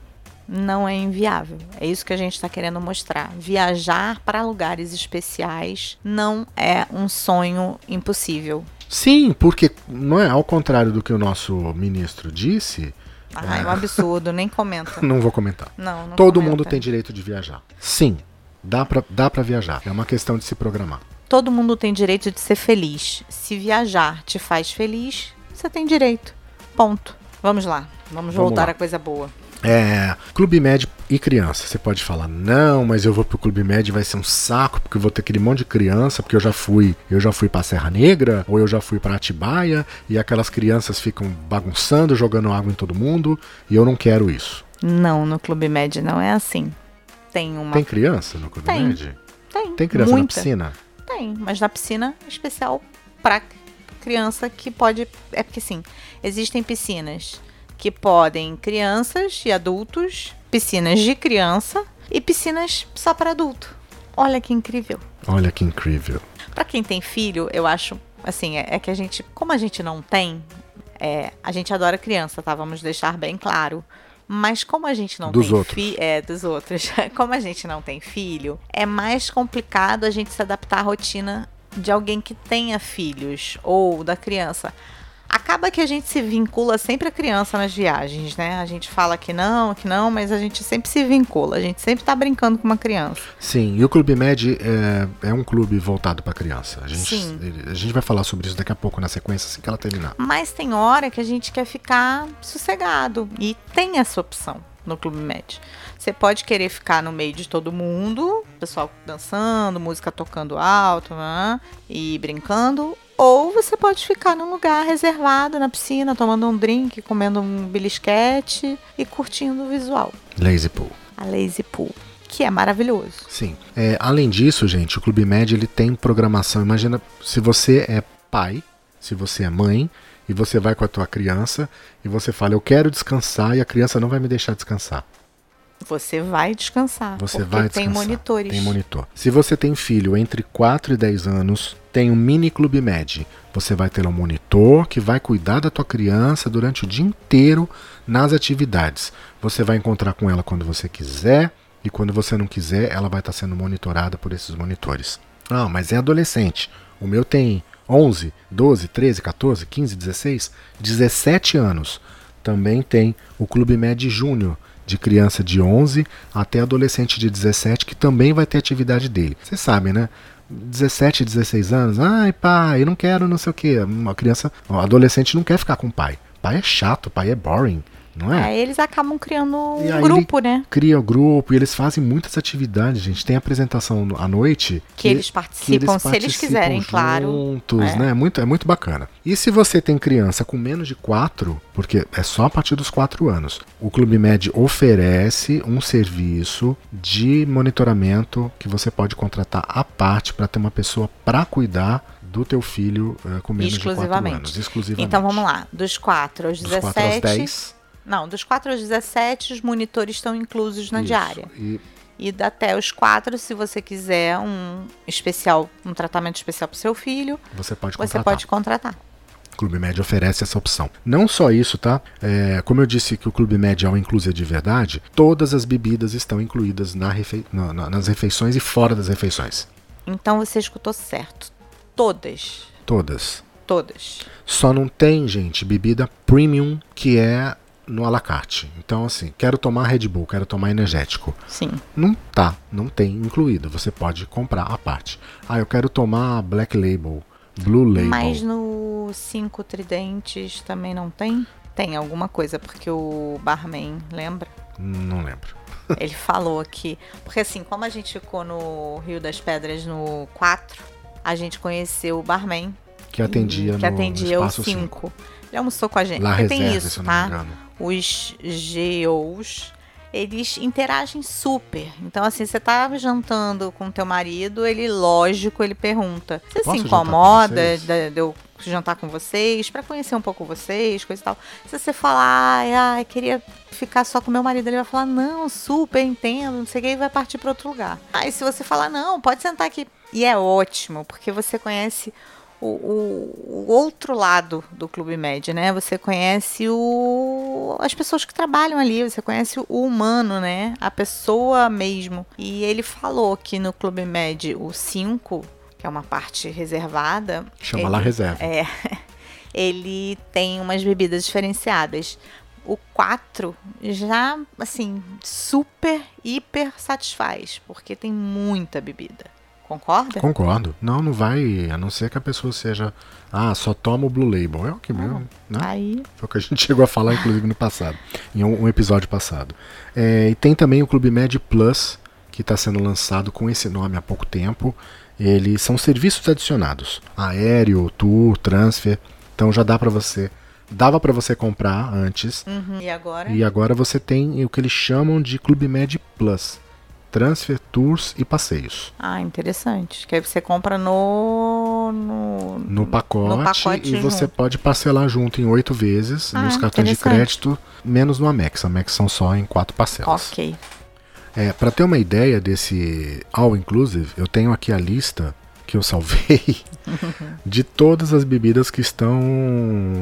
Speaker 2: Não é inviável. É isso que a gente está querendo mostrar. Viajar para lugares especiais não é um sonho impossível.
Speaker 1: Sim, porque não é ao contrário do que o nosso ministro disse,
Speaker 2: Ah, é um absurdo, nem comenta.
Speaker 1: não vou comentar.
Speaker 2: Não, não
Speaker 1: Todo
Speaker 2: comenta.
Speaker 1: mundo tem direito de viajar. Sim, dá pra, dá pra viajar. É uma questão de se programar.
Speaker 2: Todo mundo tem direito de ser feliz. Se viajar te faz feliz, você tem direito. Ponto. Vamos lá. Vamos,
Speaker 1: Vamos
Speaker 2: voltar
Speaker 1: lá.
Speaker 2: à coisa boa.
Speaker 1: É, Clube Med e criança. Você pode falar, não, mas eu vou pro Clube Med vai ser um saco, porque eu vou ter aquele monte de criança, porque eu já fui, eu já fui pra Serra Negra, ou eu já fui pra Atibaia, e aquelas crianças ficam bagunçando, jogando água em todo mundo, e eu não quero isso.
Speaker 2: Não, no Clube Med não é assim. Tem uma.
Speaker 1: Tem criança no Clube
Speaker 2: Tem.
Speaker 1: Med?
Speaker 2: Tem,
Speaker 1: Tem criança
Speaker 2: muita.
Speaker 1: na piscina?
Speaker 2: Tem, mas na piscina especial para criança que pode. É porque sim, existem piscinas que podem crianças e adultos, piscinas de criança e piscinas só para adulto. Olha que incrível.
Speaker 1: Olha que incrível.
Speaker 2: Para quem tem filho, eu acho assim, é, é que a gente, como a gente não tem, é, a gente adora criança, tá? Vamos deixar bem claro. Mas como a gente não
Speaker 1: Dos
Speaker 2: tem filho, é dos outros. Como a gente não tem filho, é mais complicado a gente se adaptar à rotina de alguém que tenha filhos ou da criança. Acaba que a gente se vincula sempre à criança nas viagens, né? A gente fala que não, que não, mas a gente sempre se vincula. A gente sempre tá brincando com uma criança.
Speaker 1: Sim, e o Clube Med é, é um clube voltado pra criança. A gente,
Speaker 2: Sim.
Speaker 1: a gente vai falar sobre isso daqui a pouco na sequência, assim que ela terminar.
Speaker 2: Mas tem hora que a gente quer ficar sossegado. E tem essa opção no Clube Med. Você pode querer ficar no meio de todo mundo, pessoal dançando, música tocando alto né, e brincando. Ou você pode ficar num lugar reservado na piscina, tomando um drink, comendo um belisquete e curtindo o visual.
Speaker 1: Lazy Pool.
Speaker 2: A Lazy Pool, que é maravilhoso.
Speaker 1: Sim. É, além disso, gente, o Clube Med ele tem programação. Imagina se você é pai, se você é mãe, e você vai com a tua criança e você fala, eu quero descansar e a criança não vai me deixar descansar.
Speaker 2: Você vai descansar.
Speaker 1: Você vai
Speaker 2: tem
Speaker 1: descansar.
Speaker 2: monitores.
Speaker 1: Tem monitor. Se você tem filho entre 4 e 10 anos, tem um mini Clube Med. Você vai ter um monitor que vai cuidar da tua criança durante o dia inteiro nas atividades. Você vai encontrar com ela quando você quiser e quando você não quiser, ela vai estar sendo monitorada por esses monitores. Ah, mas é adolescente. O meu tem 11, 12, 13, 14, 15, 16, 17 anos. Também tem o Clube Med Júnior, de criança de 11 até adolescente de 17, que também vai ter atividade dele. Vocês sabem, né? 17, 16 anos, ai pai, eu não quero não sei o que. Uma criança, um adolescente não quer ficar com o pai. Pai é chato, pai é boring, não é?
Speaker 2: Aí eles acabam criando um
Speaker 1: E aí
Speaker 2: grupo, né?
Speaker 1: Cria o grupo e eles fazem muitas atividades, gente. Tem apresentação à noite
Speaker 2: Que eles participam, se eles quiserem, claro.
Speaker 1: juntos,
Speaker 2: É.
Speaker 1: né? É muito, é muito bacana. E se você tem criança com menos de 4, porque é só a partir dos 4 anos, o Clube Med oferece um serviço de monitoramento que você pode contratar à parte para ter uma pessoa para cuidar do teu filho eh, com menos de 4
Speaker 2: Exclusivamente.
Speaker 1: anos. Exclusivamente.
Speaker 2: Então vamos lá, dos 4 aos
Speaker 1: Dos
Speaker 2: 17.
Speaker 1: 4 aos 10.
Speaker 2: Não, dos 4 aos 17, os monitores estão inclusos na
Speaker 1: isso.
Speaker 2: diária.
Speaker 1: E
Speaker 2: E até os 4, se você quiser um especial, um tratamento especial para seu filho,
Speaker 1: você pode
Speaker 2: você
Speaker 1: contratar.
Speaker 2: pode contratar.
Speaker 1: O Clube Med oferece essa opção. Não só isso, tá? É, como eu disse que o Clube Med é uma inclusive de verdade, todas as bebidas estão incluídas na refe- na- na- nas refeições e fora das refeições.
Speaker 2: Então você escutou certo. Todas.
Speaker 1: Todas.
Speaker 2: Todas.
Speaker 1: Só não tem, gente, bebida premium que é no à la carte. Então, assim, quero tomar Red Bull, quero tomar energético.
Speaker 2: Sim.
Speaker 1: Não tá, não tem incluído. Você pode comprar à parte. Ah, eu quero tomar Black Label, Blue Label.
Speaker 2: Mas no Cinco Tridentes também não tem? Tem alguma coisa, porque o barman, lembra?
Speaker 1: Não lembro.
Speaker 2: Ele falou aqui. Porque assim, como a gente ficou no Rio das Pedras no 4, a gente conheceu o barman.
Speaker 1: Que atendia
Speaker 2: que
Speaker 1: no,
Speaker 2: atendia
Speaker 1: no
Speaker 2: o
Speaker 1: espaço
Speaker 2: 5. Ele almoçou com a gente.
Speaker 1: Lá
Speaker 2: Porque tem
Speaker 1: reserva,
Speaker 2: isso,
Speaker 1: se eu não
Speaker 2: tá?
Speaker 1: me engano.
Speaker 2: Os GOs, eles interagem super. Então, assim, você tá jantando com teu marido, ele, lógico, ele pergunta: Você
Speaker 1: Posso
Speaker 2: se incomoda
Speaker 1: vocês?"
Speaker 2: de, de eu jantar com vocês, pra conhecer um pouco vocês, coisa e tal. Se você falar, ai, ai, queria ficar só com meu marido, ele vai falar: Não, super, entendo, não sei o que, e vai partir pra outro lugar. Aí, se você falar: Não, pode sentar aqui. E é ótimo, porque você conhece o, o- outro lado do Clube Med, né? Você conhece o, as pessoas que trabalham ali, você conhece o humano, né? A pessoa mesmo. E ele falou que no Clube Med, o 5, que é uma parte reservada.
Speaker 1: Chama
Speaker 2: ele-
Speaker 1: lá reserva.
Speaker 2: É. Ele tem umas bebidas diferenciadas. O 4 já, assim, super, hiper satisfaz, porque tem muita bebida. Concorda?
Speaker 1: Concordo. Não, não vai, a não ser que a pessoa seja, ah, só toma o Blue Label. É o que mesmo, né?
Speaker 2: Aí,
Speaker 1: Foi o que a gente chegou a falar, inclusive, no passado, em um, um episódio passado. É, e tem também o Clube Med Plus, que está sendo lançado com esse nome há pouco tempo. Eles são serviços adicionados: aéreo, tour, transfer. Então já dá para você. Dava para você comprar antes.
Speaker 2: uhum. e agora?
Speaker 1: E agora você tem o que eles chamam de Clube Med Plus. Transfer, tours e passeios.
Speaker 2: Ah, interessante. Que aí você compra no. No,
Speaker 1: No pacote,
Speaker 2: No pacote
Speaker 1: e você
Speaker 2: junto.
Speaker 1: pode parcelar junto em oito vezes
Speaker 2: Ah,
Speaker 1: nos cartões de crédito, menos no Amex. Amex são só em quatro parcelas.
Speaker 2: Ok.
Speaker 1: É, para ter uma ideia desse all inclusive, eu tenho aqui a lista que eu salvei de todas as bebidas que estão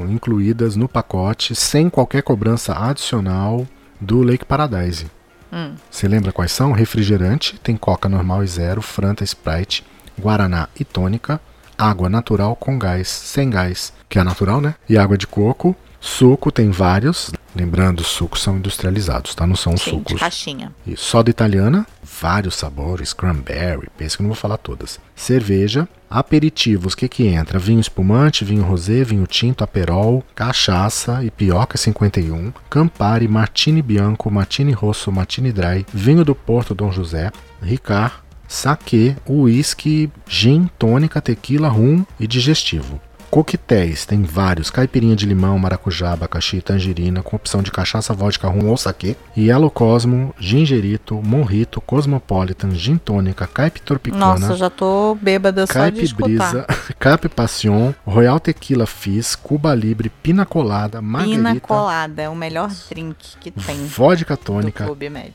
Speaker 1: incluídas no pacote sem qualquer cobrança adicional do Lake Paradise.
Speaker 2: Hum.
Speaker 1: Você lembra quais são? Refrigerante, tem Coca normal e zero, Franta, Sprite, Guaraná e tônica, água natural com gás, sem gás, que é natural, né? E água de coco. Suco tem vários, lembrando, os sucos são industrializados, tá? Não são
Speaker 2: Sim, de
Speaker 1: sucos
Speaker 2: caixinha.
Speaker 1: e soda italiana, vários sabores, cranberry, pensa que não vou falar todas. Cerveja, aperitivos, o que que entra? Vinho espumante, vinho rosé, vinho tinto, aperol, cachaça e pioca 51, Campari, Martini Bianco, Martini Rosso, Martini Dry, vinho do Porto Dom José, Ricard, saquê, uísque, gin, tônica, tequila, rum e digestivo. Coquetéis, tem vários, caipirinha de limão, maracujá, abacaxi tangerina, com opção de cachaça, vodka, rum ou saquê. Yellow Cosmo, gingerito, morrito, cosmopolitan, gin tônica, caipe tropicana,
Speaker 2: Nossa, já tô bêbada só de
Speaker 1: caipe
Speaker 2: escutar.
Speaker 1: brisa, cape passion, royal tequila fizz, cuba libre, pina colada,
Speaker 2: Pina
Speaker 1: margarita,
Speaker 2: colada é o melhor drink que tem
Speaker 1: vodka tônica.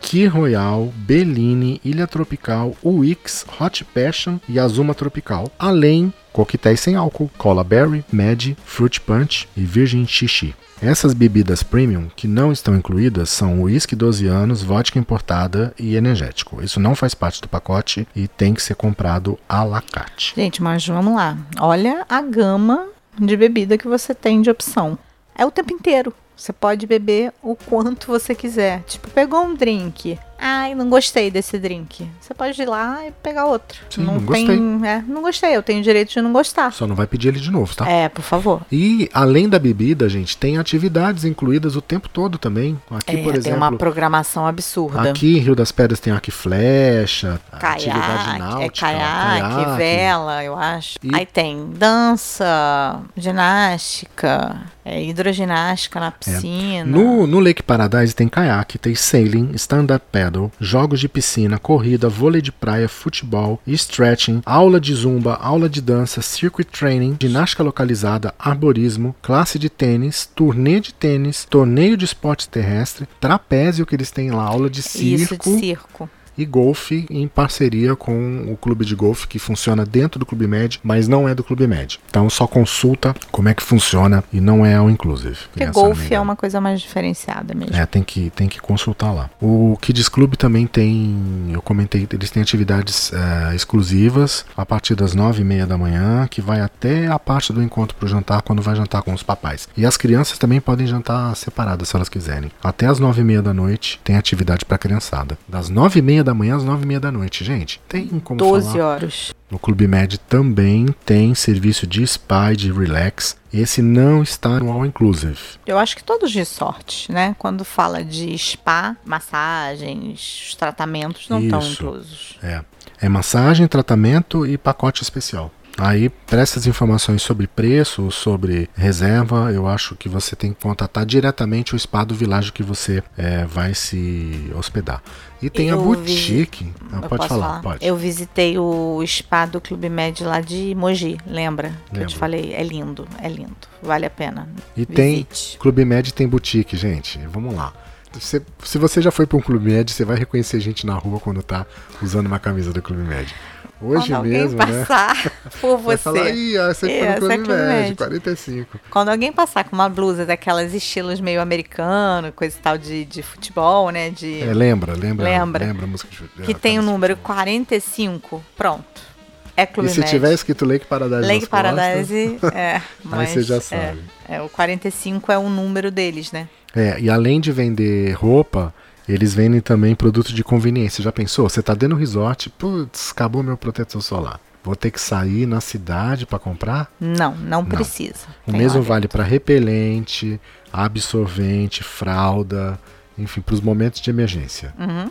Speaker 1: Key Royal, Bellini, Ilha Tropical, Wix, Hot Passion e Azuma Tropical. Além coquetéis sem álcool, Cola Berry, Mad, Fruit Punch e Virgin Xixi. Essas bebidas premium que não estão incluídas são uísque 12 anos, vodka importada e energético. Isso não faz parte do pacote e tem que ser comprado à la carte.
Speaker 2: Gente, mas vamos lá. Olha a gama de bebida que você tem de opção. É o tempo inteiro. Você pode beber o quanto você quiser. Tipo, pegou um drink. Ai, não gostei desse drink. Você pode ir lá e pegar outro.
Speaker 1: Sim,
Speaker 2: não
Speaker 1: não
Speaker 2: tem,
Speaker 1: gostei.
Speaker 2: É, não gostei. Eu tenho direito de não gostar.
Speaker 1: Só não vai pedir ele de novo, tá?
Speaker 2: É, por favor.
Speaker 1: E além da bebida, gente, tem atividades incluídas o tempo todo também. Aqui,
Speaker 2: É,
Speaker 1: por
Speaker 2: tem
Speaker 1: exemplo,
Speaker 2: uma programação absurda.
Speaker 1: Aqui em Rio das Pedras tem arco e flecha, atividade
Speaker 2: Caiaque, é
Speaker 1: náutica,
Speaker 2: caiaque,
Speaker 1: caiaque.
Speaker 2: vela, eu acho.
Speaker 1: E-
Speaker 2: Aí tem dança, ginástica, é, hidroginástica na piscina.
Speaker 1: No, no Lake Paradise tem caiaque, tem sailing, stand-up paddle, jogos de piscina, corrida, vôlei de praia, futebol, stretching, aula de zumba, aula de dança, circuit training, ginástica localizada, arborismo, classe de tênis, turnê de tênis, torneio de esportes terrestre, trapézio que eles têm lá, aula de
Speaker 2: Isso,
Speaker 1: circo.
Speaker 2: de circo.
Speaker 1: E golfe em parceria com o clube de golfe que funciona dentro do Clube Med, mas não é do Clube Med. Então só consulta como é que funciona e não é ao inclusive.
Speaker 2: Porque
Speaker 1: me
Speaker 2: golfe é uma coisa mais diferenciada mesmo.
Speaker 1: É, tem que, tem que consultar lá. O Kids Club também tem, eu comentei, eles têm atividades eh, exclusivas a partir das nove e meia da manhã, que vai até a parte do encontro pro jantar, quando vai jantar com os papais. E as crianças também podem jantar separadas, se elas quiserem. Até as nove e meia da noite tem atividade pra criançada. Das nove e meia da manhã às nove e meia da noite. Gente, tem como
Speaker 2: 12
Speaker 1: falar...
Speaker 2: horas.
Speaker 1: No Clube Med também tem serviço de spa e de relax. Esse não está no All Inclusive.
Speaker 2: Eu acho que todos de sorte, né? Quando fala de spa, massagens, os tratamentos não estão
Speaker 1: Isso.
Speaker 2: inclusos.
Speaker 1: É. É massagem, tratamento e pacote especial. Aí, para essas informações sobre preço, sobre reserva, eu acho que você tem que contatar diretamente o spa do vilarejo que você é, vai se hospedar. E tem
Speaker 2: Eu
Speaker 1: a boutique.
Speaker 2: vi-
Speaker 1: Ah,
Speaker 2: Eu
Speaker 1: pode
Speaker 2: posso
Speaker 1: falar, pode.
Speaker 2: Eu visitei o spa do Clube Med lá de Mogi, lembra? Que eu te falei, é lindo, é lindo, vale a pena.
Speaker 1: E tem
Speaker 2: Visite.
Speaker 1: Clube Med tem boutique, gente. Vamos lá. Você- se você já foi para um Clube Med, você vai reconhecer gente na rua quando tá usando uma camisa do Clube Med. Hoje
Speaker 2: Quando alguém
Speaker 1: mesmo, né?
Speaker 2: passar por
Speaker 1: Vai
Speaker 2: você.
Speaker 1: falar, Ih, você foi
Speaker 2: Essa
Speaker 1: no
Speaker 2: é
Speaker 1: Clube
Speaker 2: Clube
Speaker 1: Med,
Speaker 2: Med.
Speaker 1: 45.
Speaker 2: Quando alguém passar com uma blusa daquelas estilos meio americano, coisa e tal de, de futebol, né? De,
Speaker 1: É, lembra, lembra,
Speaker 2: Lembra.
Speaker 1: lembra a música de
Speaker 2: que tem o número 45, pronto. É
Speaker 1: E
Speaker 2: Clube
Speaker 1: se
Speaker 2: Med.
Speaker 1: tiver escrito Lake Paradise
Speaker 2: Lake
Speaker 1: nas costas,
Speaker 2: Paradise, é. Mas,
Speaker 1: você já
Speaker 2: é,
Speaker 1: sabe.
Speaker 2: É, o 45 é o número deles, né?
Speaker 1: É, e além de vender roupa, eles vendem também produtos de conveniência. Já pensou? Você tá dentro do resort, putz, acabou meu protetor solar. Vou ter que sair na cidade para comprar?
Speaker 2: Não, não, precisa.
Speaker 1: O
Speaker 2: Tem
Speaker 1: mesmo vale para repelente, absorvente, fralda, enfim, para os momentos de emergência.
Speaker 2: Uhum.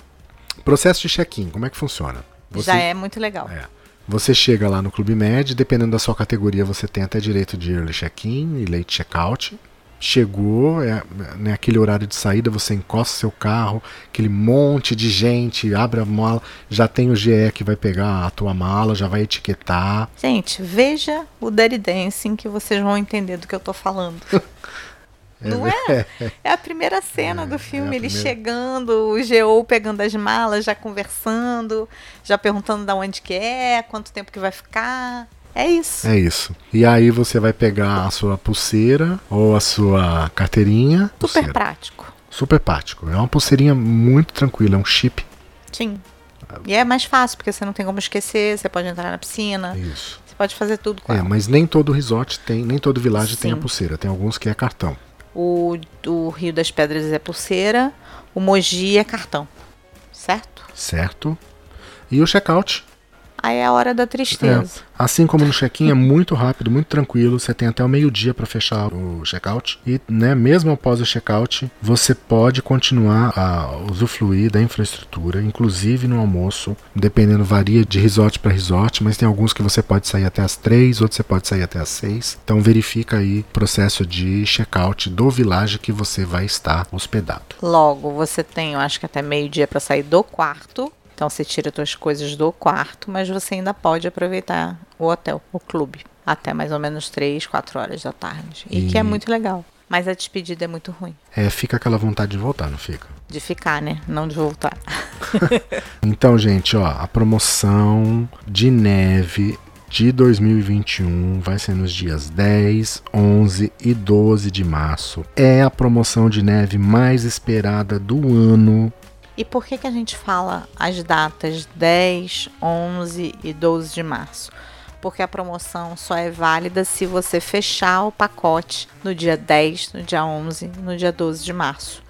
Speaker 1: Processo de check-in, como é que funciona? Você,
Speaker 2: Já é muito legal.
Speaker 1: é. Você chega lá no Clube Med, dependendo da sua categoria, você tem até direito de early check-in e late check-out. Chegou, é, né, aquele horário de saída, você encosta seu carro, aquele monte de gente, abre a mala, já tem o GE que vai pegar a tua mala, já vai etiquetar.
Speaker 2: Gente, veja o Dirty Dancing que vocês vão entender do que eu tô falando. Não é? É a primeira cena do filme,
Speaker 1: a
Speaker 2: ele
Speaker 1: primeira.
Speaker 2: chegando, o GO pegando as malas, já conversando, já perguntando da onde que é, quanto tempo que vai ficar. É isso.
Speaker 1: É isso. E aí você vai pegar a sua pulseira ou a sua carteirinha.
Speaker 2: Super
Speaker 1: Pulseira.
Speaker 2: prático.
Speaker 1: Super prático. É uma pulseirinha muito tranquila, é um chip.
Speaker 2: Sim. E é mais fácil, porque você não tem como esquecer, você pode entrar na piscina,
Speaker 1: Isso.
Speaker 2: você pode fazer tudo com
Speaker 1: É,
Speaker 2: ela.
Speaker 1: mas nem todo resort tem, nem todo vilage tem a pulseira. Tem alguns que é cartão.
Speaker 2: O, o Rio das Pedras é pulseira, o Mogi é cartão. Certo?
Speaker 1: Certo? E o checkout.
Speaker 2: Aí é a hora da tristeza.
Speaker 1: Assim como no check-in é muito rápido, muito tranquilo, você tem até o meio-dia para fechar o checkout e, né, mesmo após o checkout, você pode continuar a usufruir da infraestrutura, inclusive no almoço, dependendo varia de resort para resort, mas tem alguns que você pode sair até as 3, outros você pode sair até as 6. Então verifica aí o processo de checkout do vilage que você vai estar hospedado.
Speaker 2: Logo, você tem, eu acho que até meio-dia para sair do quarto. Então você tira suas coisas do quarto, mas você ainda pode aproveitar o hotel, o clube, até mais ou menos 3, 4 horas da tarde. E, que é
Speaker 1: E-
Speaker 2: muito legal. Mas a despedida é muito ruim.
Speaker 1: É, fica aquela vontade de voltar, não fica?
Speaker 2: De ficar, né? Não de voltar.
Speaker 1: Então, gente, ó, a promoção de neve de 2021 vai ser nos dias 10, 11 e 12 de março. É a promoção de neve mais esperada do ano.
Speaker 2: E por que, que a gente fala as datas 10, 11 e 12 de março? Porque a promoção só é válida se você fechar o pacote no dia 10, no dia 11 e no dia 12 de março.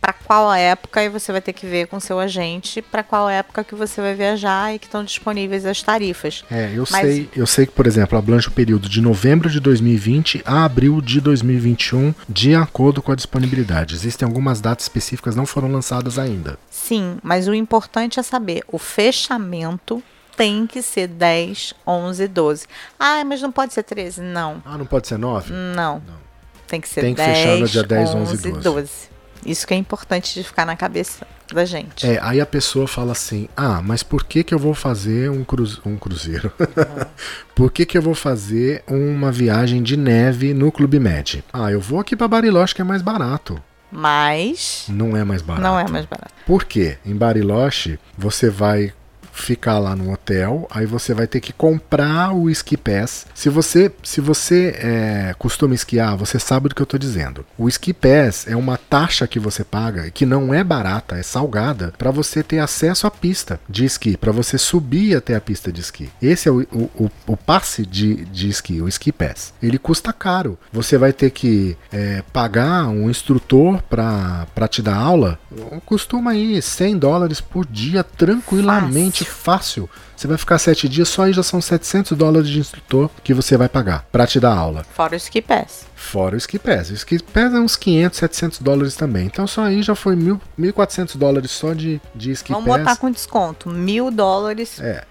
Speaker 2: Para qual época, aí você vai ter que ver com seu agente para qual época que você vai viajar e que estão disponíveis as tarifas.
Speaker 1: É, eu
Speaker 2: Mas-
Speaker 1: sei, eu sei que, por exemplo, abrange o período de novembro de 2020 a abril de 2021, de acordo com a disponibilidade. Existem algumas datas específicas que não foram lançadas ainda.
Speaker 2: Sim, mas o importante é saber, o fechamento tem que ser 10, 11 e 12. Ah, mas não pode ser 13? Não.
Speaker 1: Ah, não pode ser 9?
Speaker 2: Não. Tem que ser
Speaker 1: Tem que
Speaker 2: 10,
Speaker 1: fechar no dia 10, 11 e
Speaker 2: 11
Speaker 1: 12.
Speaker 2: Isso que é importante de ficar na cabeça da gente.
Speaker 1: É, aí a pessoa fala assim: ah, mas por que, que eu vou fazer um, cruz, um cruzeiro? por que, que eu vou fazer uma viagem de neve no Clube Med? Ah, eu vou aqui pra Bariloche que é mais barato.
Speaker 2: Mas
Speaker 1: Não é mais barato.
Speaker 2: não é mais barato.
Speaker 1: Por quê? Em Bariloche, você vai ficar lá no hotel, aí você vai ter que comprar o ski pass. Se você, se você é, costuma esquiar, você sabe do que eu estou dizendo. O ski pass é uma taxa que você paga que não é barata, é salgada, para você ter acesso à pista de esqui, para você subir até a pista de esqui. Esse é o, o, o- passe de, de esqui, o ski pass. Ele custa caro. Você vai ter que é, pagar um instrutor para te dar aula. Costuma aí 100 dólares por dia tranquilamente fácil. Você vai ficar 7 dias, só aí já são 700 dólares de instrutor que você vai pagar para te dar aula.
Speaker 2: Fora o ski pass.
Speaker 1: Fora o ski pass. O ski pass é uns 500, 700 dólares também. Então só aí já foi mil- 1.400 dólares só de, de ski
Speaker 2: Vamos
Speaker 1: pass.
Speaker 2: botar com desconto. Mil dólares
Speaker 1: É.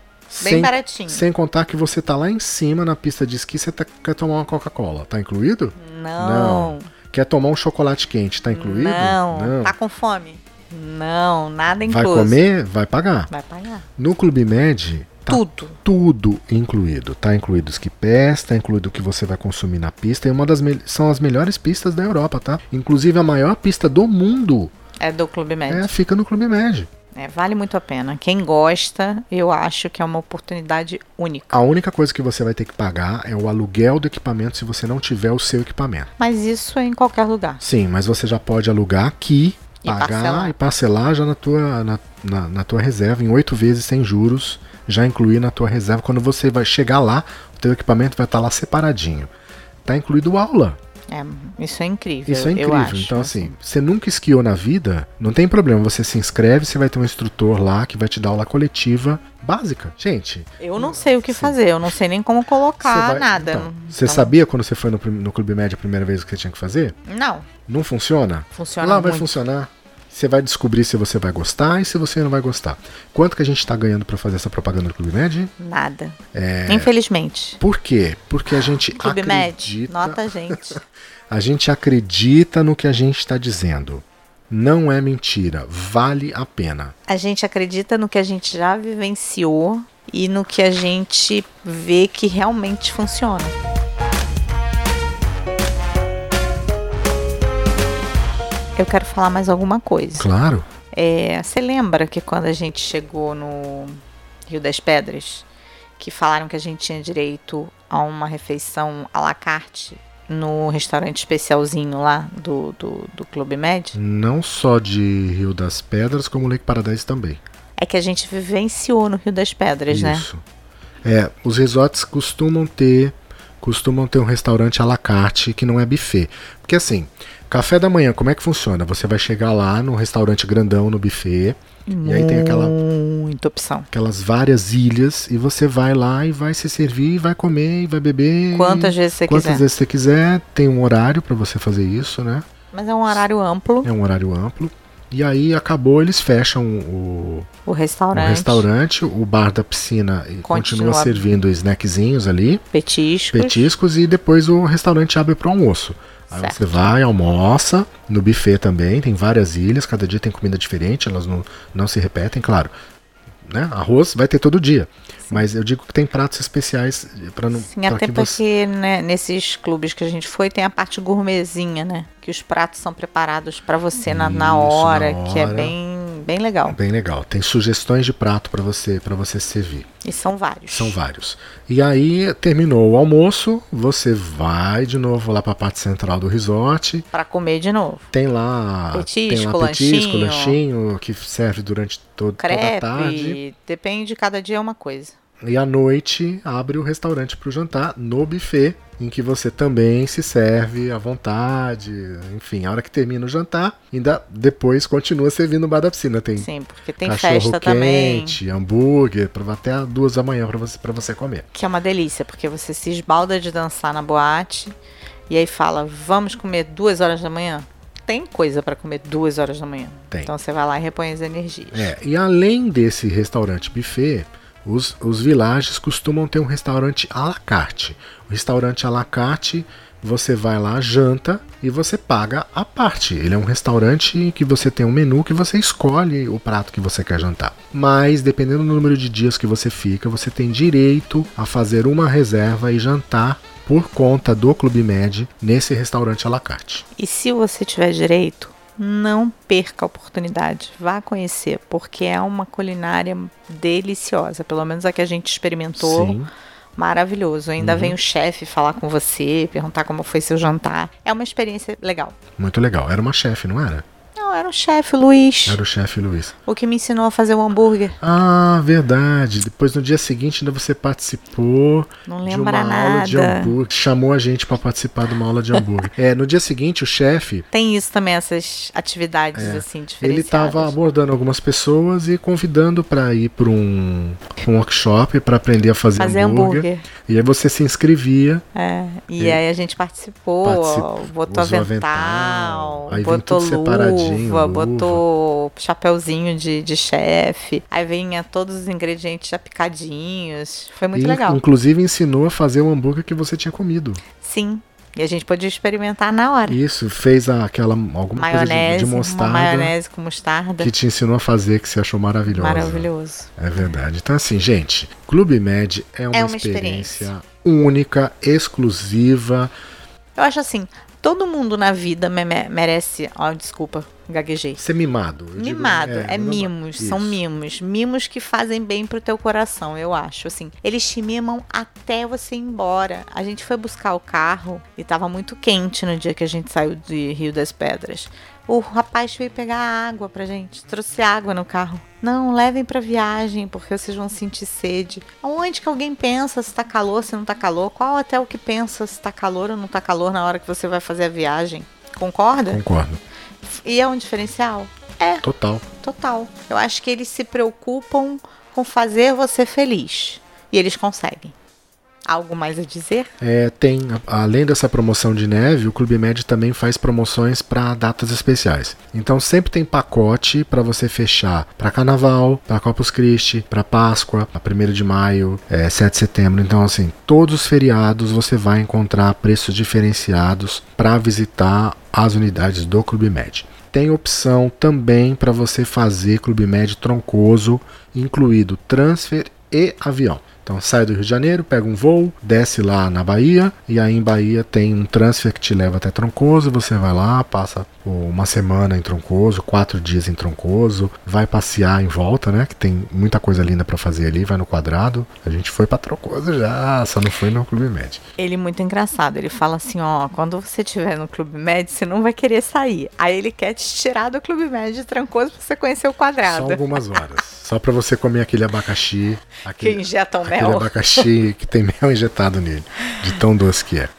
Speaker 2: Bem
Speaker 1: sem,
Speaker 2: baratinho.
Speaker 1: sem contar que você tá lá em cima na pista de esqui, você tá- quer tomar uma Coca-Cola. Tá incluído?
Speaker 2: Não.
Speaker 1: Quer tomar um chocolate quente, tá incluído?
Speaker 2: Não. Tá com fome? Não, nada
Speaker 1: Vai
Speaker 2: incluso.
Speaker 1: comer? Vai pagar.
Speaker 2: Vai pagar.
Speaker 1: No Clube Med, tá
Speaker 2: Tudo.
Speaker 1: tudo incluído. Tá incluído os que pés, tá incluído o que você vai consumir na pista. E uma das são as melhores pistas da Europa, tá? Inclusive a maior pista do mundo
Speaker 2: É do Clube
Speaker 1: é,
Speaker 2: Med.
Speaker 1: fica no Clube Med.
Speaker 2: É, vale muito a pena. Quem gosta, eu acho que é uma oportunidade única.
Speaker 1: A única coisa que você vai ter que pagar é o aluguel do equipamento se você não tiver o seu equipamento.
Speaker 2: Mas isso é em qualquer lugar.
Speaker 1: Sim, mas você já pode alugar aqui,
Speaker 2: E
Speaker 1: pagar
Speaker 2: parcelar.
Speaker 1: e parcelar já na tua, na, na, na tua reserva em oito vezes sem juros, já incluir na tua reserva. Quando você vai chegar lá, o teu equipamento vai estar lá separadinho. Tá incluído aula.
Speaker 2: É, isso é incrível.
Speaker 1: Isso é incrível. então, assim, você nunca esquiou na vida, não tem problema. Você se inscreve, você vai ter um instrutor lá que vai te dar aula coletiva básica. Gente,
Speaker 2: Eu não sei o que fazer, eu não sei nem como colocar
Speaker 1: você vai-
Speaker 2: nada.
Speaker 1: então, você
Speaker 2: Então,
Speaker 1: sabia quando você foi no, no Clube Médio a primeira vez o que você tinha que fazer?
Speaker 2: Não,
Speaker 1: Não funciona?
Speaker 2: funciona
Speaker 1: Lá vai
Speaker 2: muito.
Speaker 1: funcionar. Você vai descobrir se você vai gostar e se você não vai gostar. Quanto que a gente tá ganhando pra fazer essa propaganda do Clube Med?
Speaker 2: Nada.
Speaker 1: É.
Speaker 2: Infelizmente.
Speaker 1: Por quê? Porque a gente
Speaker 2: Clube Med,
Speaker 1: acredita,
Speaker 2: nota a gente.
Speaker 1: a gente acredita no que a gente está dizendo. Não é mentira, vale a pena.
Speaker 2: A gente acredita no que a gente já vivenciou e no que a gente vê que realmente funciona. Eu quero falar mais alguma coisa.
Speaker 1: Claro.
Speaker 2: É, você lembra que quando a gente chegou no Rio das Pedras, que falaram que a gente tinha direito a uma refeição à la carte no restaurante especialzinho lá do, do, do Clube Med?
Speaker 1: Não só de Rio das Pedras, como Lake Paradise também.
Speaker 2: É que a gente vivenciou no Rio das Pedras, né?
Speaker 1: Isso. É, os resorts costumam ter costumam ter um restaurante à la carte que não é buffet. Porque assim, café da manhã, como é que funciona? Você vai chegar lá no restaurante grandão no buffet, E aí tem aquela-
Speaker 2: Muita opção.
Speaker 1: aquelas várias ilhas, e você vai lá e vai se servir, vai comer, e vai beber.
Speaker 2: Quantas vezes você
Speaker 1: Quantas
Speaker 2: quiser.
Speaker 1: vezes você quiser, tem um horário para você fazer isso, né?
Speaker 2: Mas é um horário amplo,
Speaker 1: É um horário amplo. E aí acabou, eles fecham o,
Speaker 2: o
Speaker 1: o
Speaker 2: restaurante,
Speaker 1: restaurante, o bar da piscina continua,
Speaker 2: Continua
Speaker 1: servindo snackzinhos ali,
Speaker 2: petiscos.
Speaker 1: petiscos, e depois o restaurante abre para almoço. Aí
Speaker 2: Certo.
Speaker 1: você vai, almoça, no buffet também, tem várias ilhas, cada dia tem comida diferente, elas não, não se repetem, claro. Né? Arroz vai ter todo dia. Mas eu digo que tem pratos especiais para não
Speaker 2: Sim, até
Speaker 1: que você...
Speaker 2: porque né, nesses clubes que a gente foi tem a parte gourmetzinha, né? Que os pratos são preparados pra você na, na hora,
Speaker 1: na
Speaker 2: que é
Speaker 1: hora.
Speaker 2: bem, bem legal.
Speaker 1: Bem legal. Tem sugestões de prato para você para você servir.
Speaker 2: E são vários.
Speaker 1: São vários. E aí terminou o almoço, você vai de novo lá para a parte central do resort.
Speaker 2: Pra comer de novo.
Speaker 1: Tem lá
Speaker 2: Petisco,
Speaker 1: tem lá petisco,
Speaker 2: lanchinho.
Speaker 1: lanchinho que serve durante todo, toda a tarde.
Speaker 2: Crepe, depende, cada dia é uma coisa.
Speaker 1: E à noite abre o restaurante para o jantar no buffet, em que você também se serve à vontade. Enfim, a hora que termina o jantar, ainda depois continua servindo no bar da piscina. Tem
Speaker 2: Sim, porque tem festa também.
Speaker 1: quente, hambúrguer, pra, até duas da manhã para você, pra você comer.
Speaker 2: Que é uma delícia, porque você se esbalda de dançar na boate e aí fala, vamos comer duas horas da manhã? Tem coisa pra comer duas horas da manhã.
Speaker 1: Tem.
Speaker 2: Então você vai lá e repõe as energias.
Speaker 1: É, e além desse restaurante buffet, os, os villages costumam ter um restaurante à la carte. O restaurante à la carte, você vai lá, janta e você paga a parte. Ele é um restaurante que você tem um menu que você escolhe o prato que você quer jantar. Mas, dependendo do número de dias que você fica, você tem direito a fazer uma reserva e jantar por conta do Clube Med nesse restaurante à la carte.
Speaker 2: E se você tiver direito, não perca a oportunidade. Vá conhecer, porque é uma culinária deliciosa. Pelo menos a que a gente experimentou.
Speaker 1: Sim.
Speaker 2: Maravilhoso. Ainda
Speaker 1: Uhum.
Speaker 2: vem o chefe falar com você, perguntar como foi seu jantar. É uma experiência legal.
Speaker 1: Muito legal. Era uma chefe, não era?
Speaker 2: Não, era o chefe, Luiz,
Speaker 1: Era o chefe Luiz.
Speaker 2: o que me ensinou a fazer o hambúrguer.
Speaker 1: Ah, verdade. Depois no dia seguinte ainda você participou
Speaker 2: Não
Speaker 1: de uma aula de
Speaker 2: nada.
Speaker 1: hambúrguer. Chamou a gente para participar de uma aula de hambúrguer. é, no dia seguinte o chefe
Speaker 2: Tem isso também, essas atividades assim
Speaker 1: ele
Speaker 2: diferenciadas.
Speaker 1: estava abordando algumas pessoas e convidando para ir para um, um workshop para aprender a fazer,
Speaker 2: fazer
Speaker 1: hambúrguer.
Speaker 2: hambúrguer.
Speaker 1: E aí você se inscrevia,
Speaker 2: É, e
Speaker 1: E-
Speaker 2: aí a gente participou,
Speaker 1: Participou,
Speaker 2: botou
Speaker 1: usou
Speaker 2: avental,
Speaker 1: Aí
Speaker 2: botou
Speaker 1: tudo
Speaker 2: luva. Luva,
Speaker 1: luva.
Speaker 2: botou chapéuzinho de, de chefe. Aí vinha todos os ingredientes já picadinhos. Foi muito
Speaker 1: E,
Speaker 2: legal.
Speaker 1: Inclusive ensinou a fazer o hambúrguer que você tinha comido.
Speaker 2: Sim. E a gente podia experimentar na hora.
Speaker 1: Isso, fez aquela alguma
Speaker 2: maionese,
Speaker 1: coisa de, de mostarda
Speaker 2: maionese com mostarda.
Speaker 1: que te ensinou a fazer que você achou maravilhosa.
Speaker 2: Maravilhoso.
Speaker 1: É verdade. Então, assim, gente, Clube Med é uma,
Speaker 2: É uma
Speaker 1: experiência, única, exclusiva.
Speaker 2: Eu acho assim, todo mundo na vida me- me- merece. Ó, desculpa, gaguejei.
Speaker 1: Ser mimado. eu digo,
Speaker 2: Mimado, é,
Speaker 1: normal.
Speaker 2: mimos, são
Speaker 1: Isso.
Speaker 2: mimos. Mimos que fazem bem pro teu coração, eu acho. Assim, eles te mimam até você ir embora. A gente foi buscar o carro e tava muito quente no dia que a gente saiu de Rio das Pedras. O rapaz veio pegar água pra gente, trouxe água no carro. Não, levem pra viagem, porque vocês vão sentir sede. Onde que alguém pensa se tá calor, se não tá calor? Qual hotel que pensa se tá calor ou não tá calor na hora que você vai fazer a viagem? Concorda?
Speaker 1: Concordo.
Speaker 2: E é um diferencial? É,
Speaker 1: Total.
Speaker 2: Total. Eu acho que eles se preocupam com fazer você feliz. E eles conseguem. Algo mais a dizer?
Speaker 1: É, tem, além dessa promoção de neve, o Clube Med também faz promoções para datas especiais. Então sempre tem pacote para você fechar para Carnaval, para Corpus Christi, para Páscoa, para 1 de maio, é, 7 de setembro. Então assim, todos os feriados você vai encontrar preços diferenciados para visitar as unidades do Clube Med. Tem opção também para você fazer Clube Med troncoso, incluído transfer e avião. Então sai do Rio de Janeiro, pega um voo, desce lá na Bahia e aí em Bahia tem um transfer que te leva até Troncoso. Você vai lá, passa uma semana em Troncoso, quatro dias em Troncoso, vai passear em volta, né? Que tem muita coisa linda para fazer ali. Vai no quadrado. A gente foi para Troncoso já, só não foi no Clube Med.
Speaker 2: Ele é muito engraçado. Ele fala assim: ó, quando você estiver no Clube Med, você não vai querer sair. Aí ele quer te tirar do Clube Med trancoso pra você conhecer o
Speaker 1: Só
Speaker 2: quadrado.
Speaker 1: algumas horas. Só para você comer aquele abacaxi,
Speaker 2: Que
Speaker 1: aquele,
Speaker 2: injetam
Speaker 1: aquele abacaxi que tem mel injetado nele, de tão doce que é.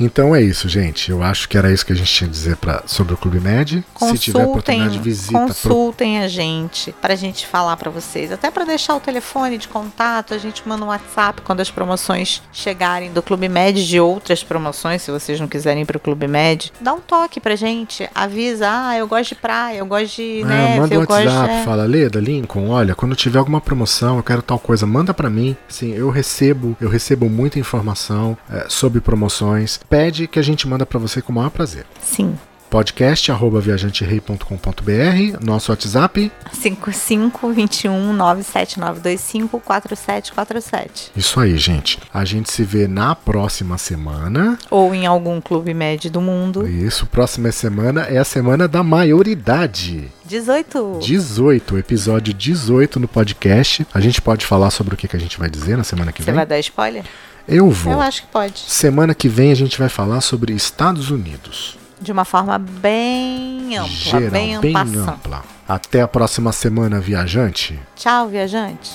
Speaker 1: Então é isso, gente. Eu acho que era isso que a gente tinha a dizer pra, sobre o Clube Med. Se tiver oportunidade,
Speaker 2: Consultem,
Speaker 1: visita. pro-
Speaker 2: consultem a gente pra gente falar pra vocês. Até pra deixar o telefone de contato, a gente manda um WhatsApp quando as promoções chegarem do Clube Med, de outras promoções, se vocês não quiserem ir pro Clube Med. Dá um toque pra gente, avisa, ah, eu gosto de praia, eu gosto de
Speaker 1: É,
Speaker 2: neve,
Speaker 1: manda um
Speaker 2: gosto
Speaker 1: WhatsApp,
Speaker 2: de...
Speaker 1: fala, Leda, Lincoln, olha, quando tiver alguma promoção, eu quero tal coisa, manda pra mim. Sim, eu recebo, eu recebo muita informação é, sobre promoções. Pede que a gente manda pra você com o maior prazer.
Speaker 2: Sim,
Speaker 1: Podcast arroba viajanterei.com.br, nosso WhatsApp.
Speaker 2: 5521 97925 4747.
Speaker 1: Isso aí, gente. A gente se vê na próxima semana.
Speaker 2: Ou em algum Clube Med do mundo.
Speaker 1: Isso, próxima semana é a semana da maioridade.
Speaker 2: 18.
Speaker 1: 18, episódio 18 no podcast. A gente pode falar sobre o que, que a gente vai dizer na semana que
Speaker 2: Você
Speaker 1: vem?
Speaker 2: vai dar spoiler?
Speaker 1: Eu vou.
Speaker 2: Eu acho que pode.
Speaker 1: Semana que vem a gente vai falar sobre Estados Unidos.
Speaker 2: De uma forma bem ampla,
Speaker 1: Geral,
Speaker 2: bem,
Speaker 1: bem ampla. Até a próxima semana, viajante.
Speaker 2: Tchau, viajante.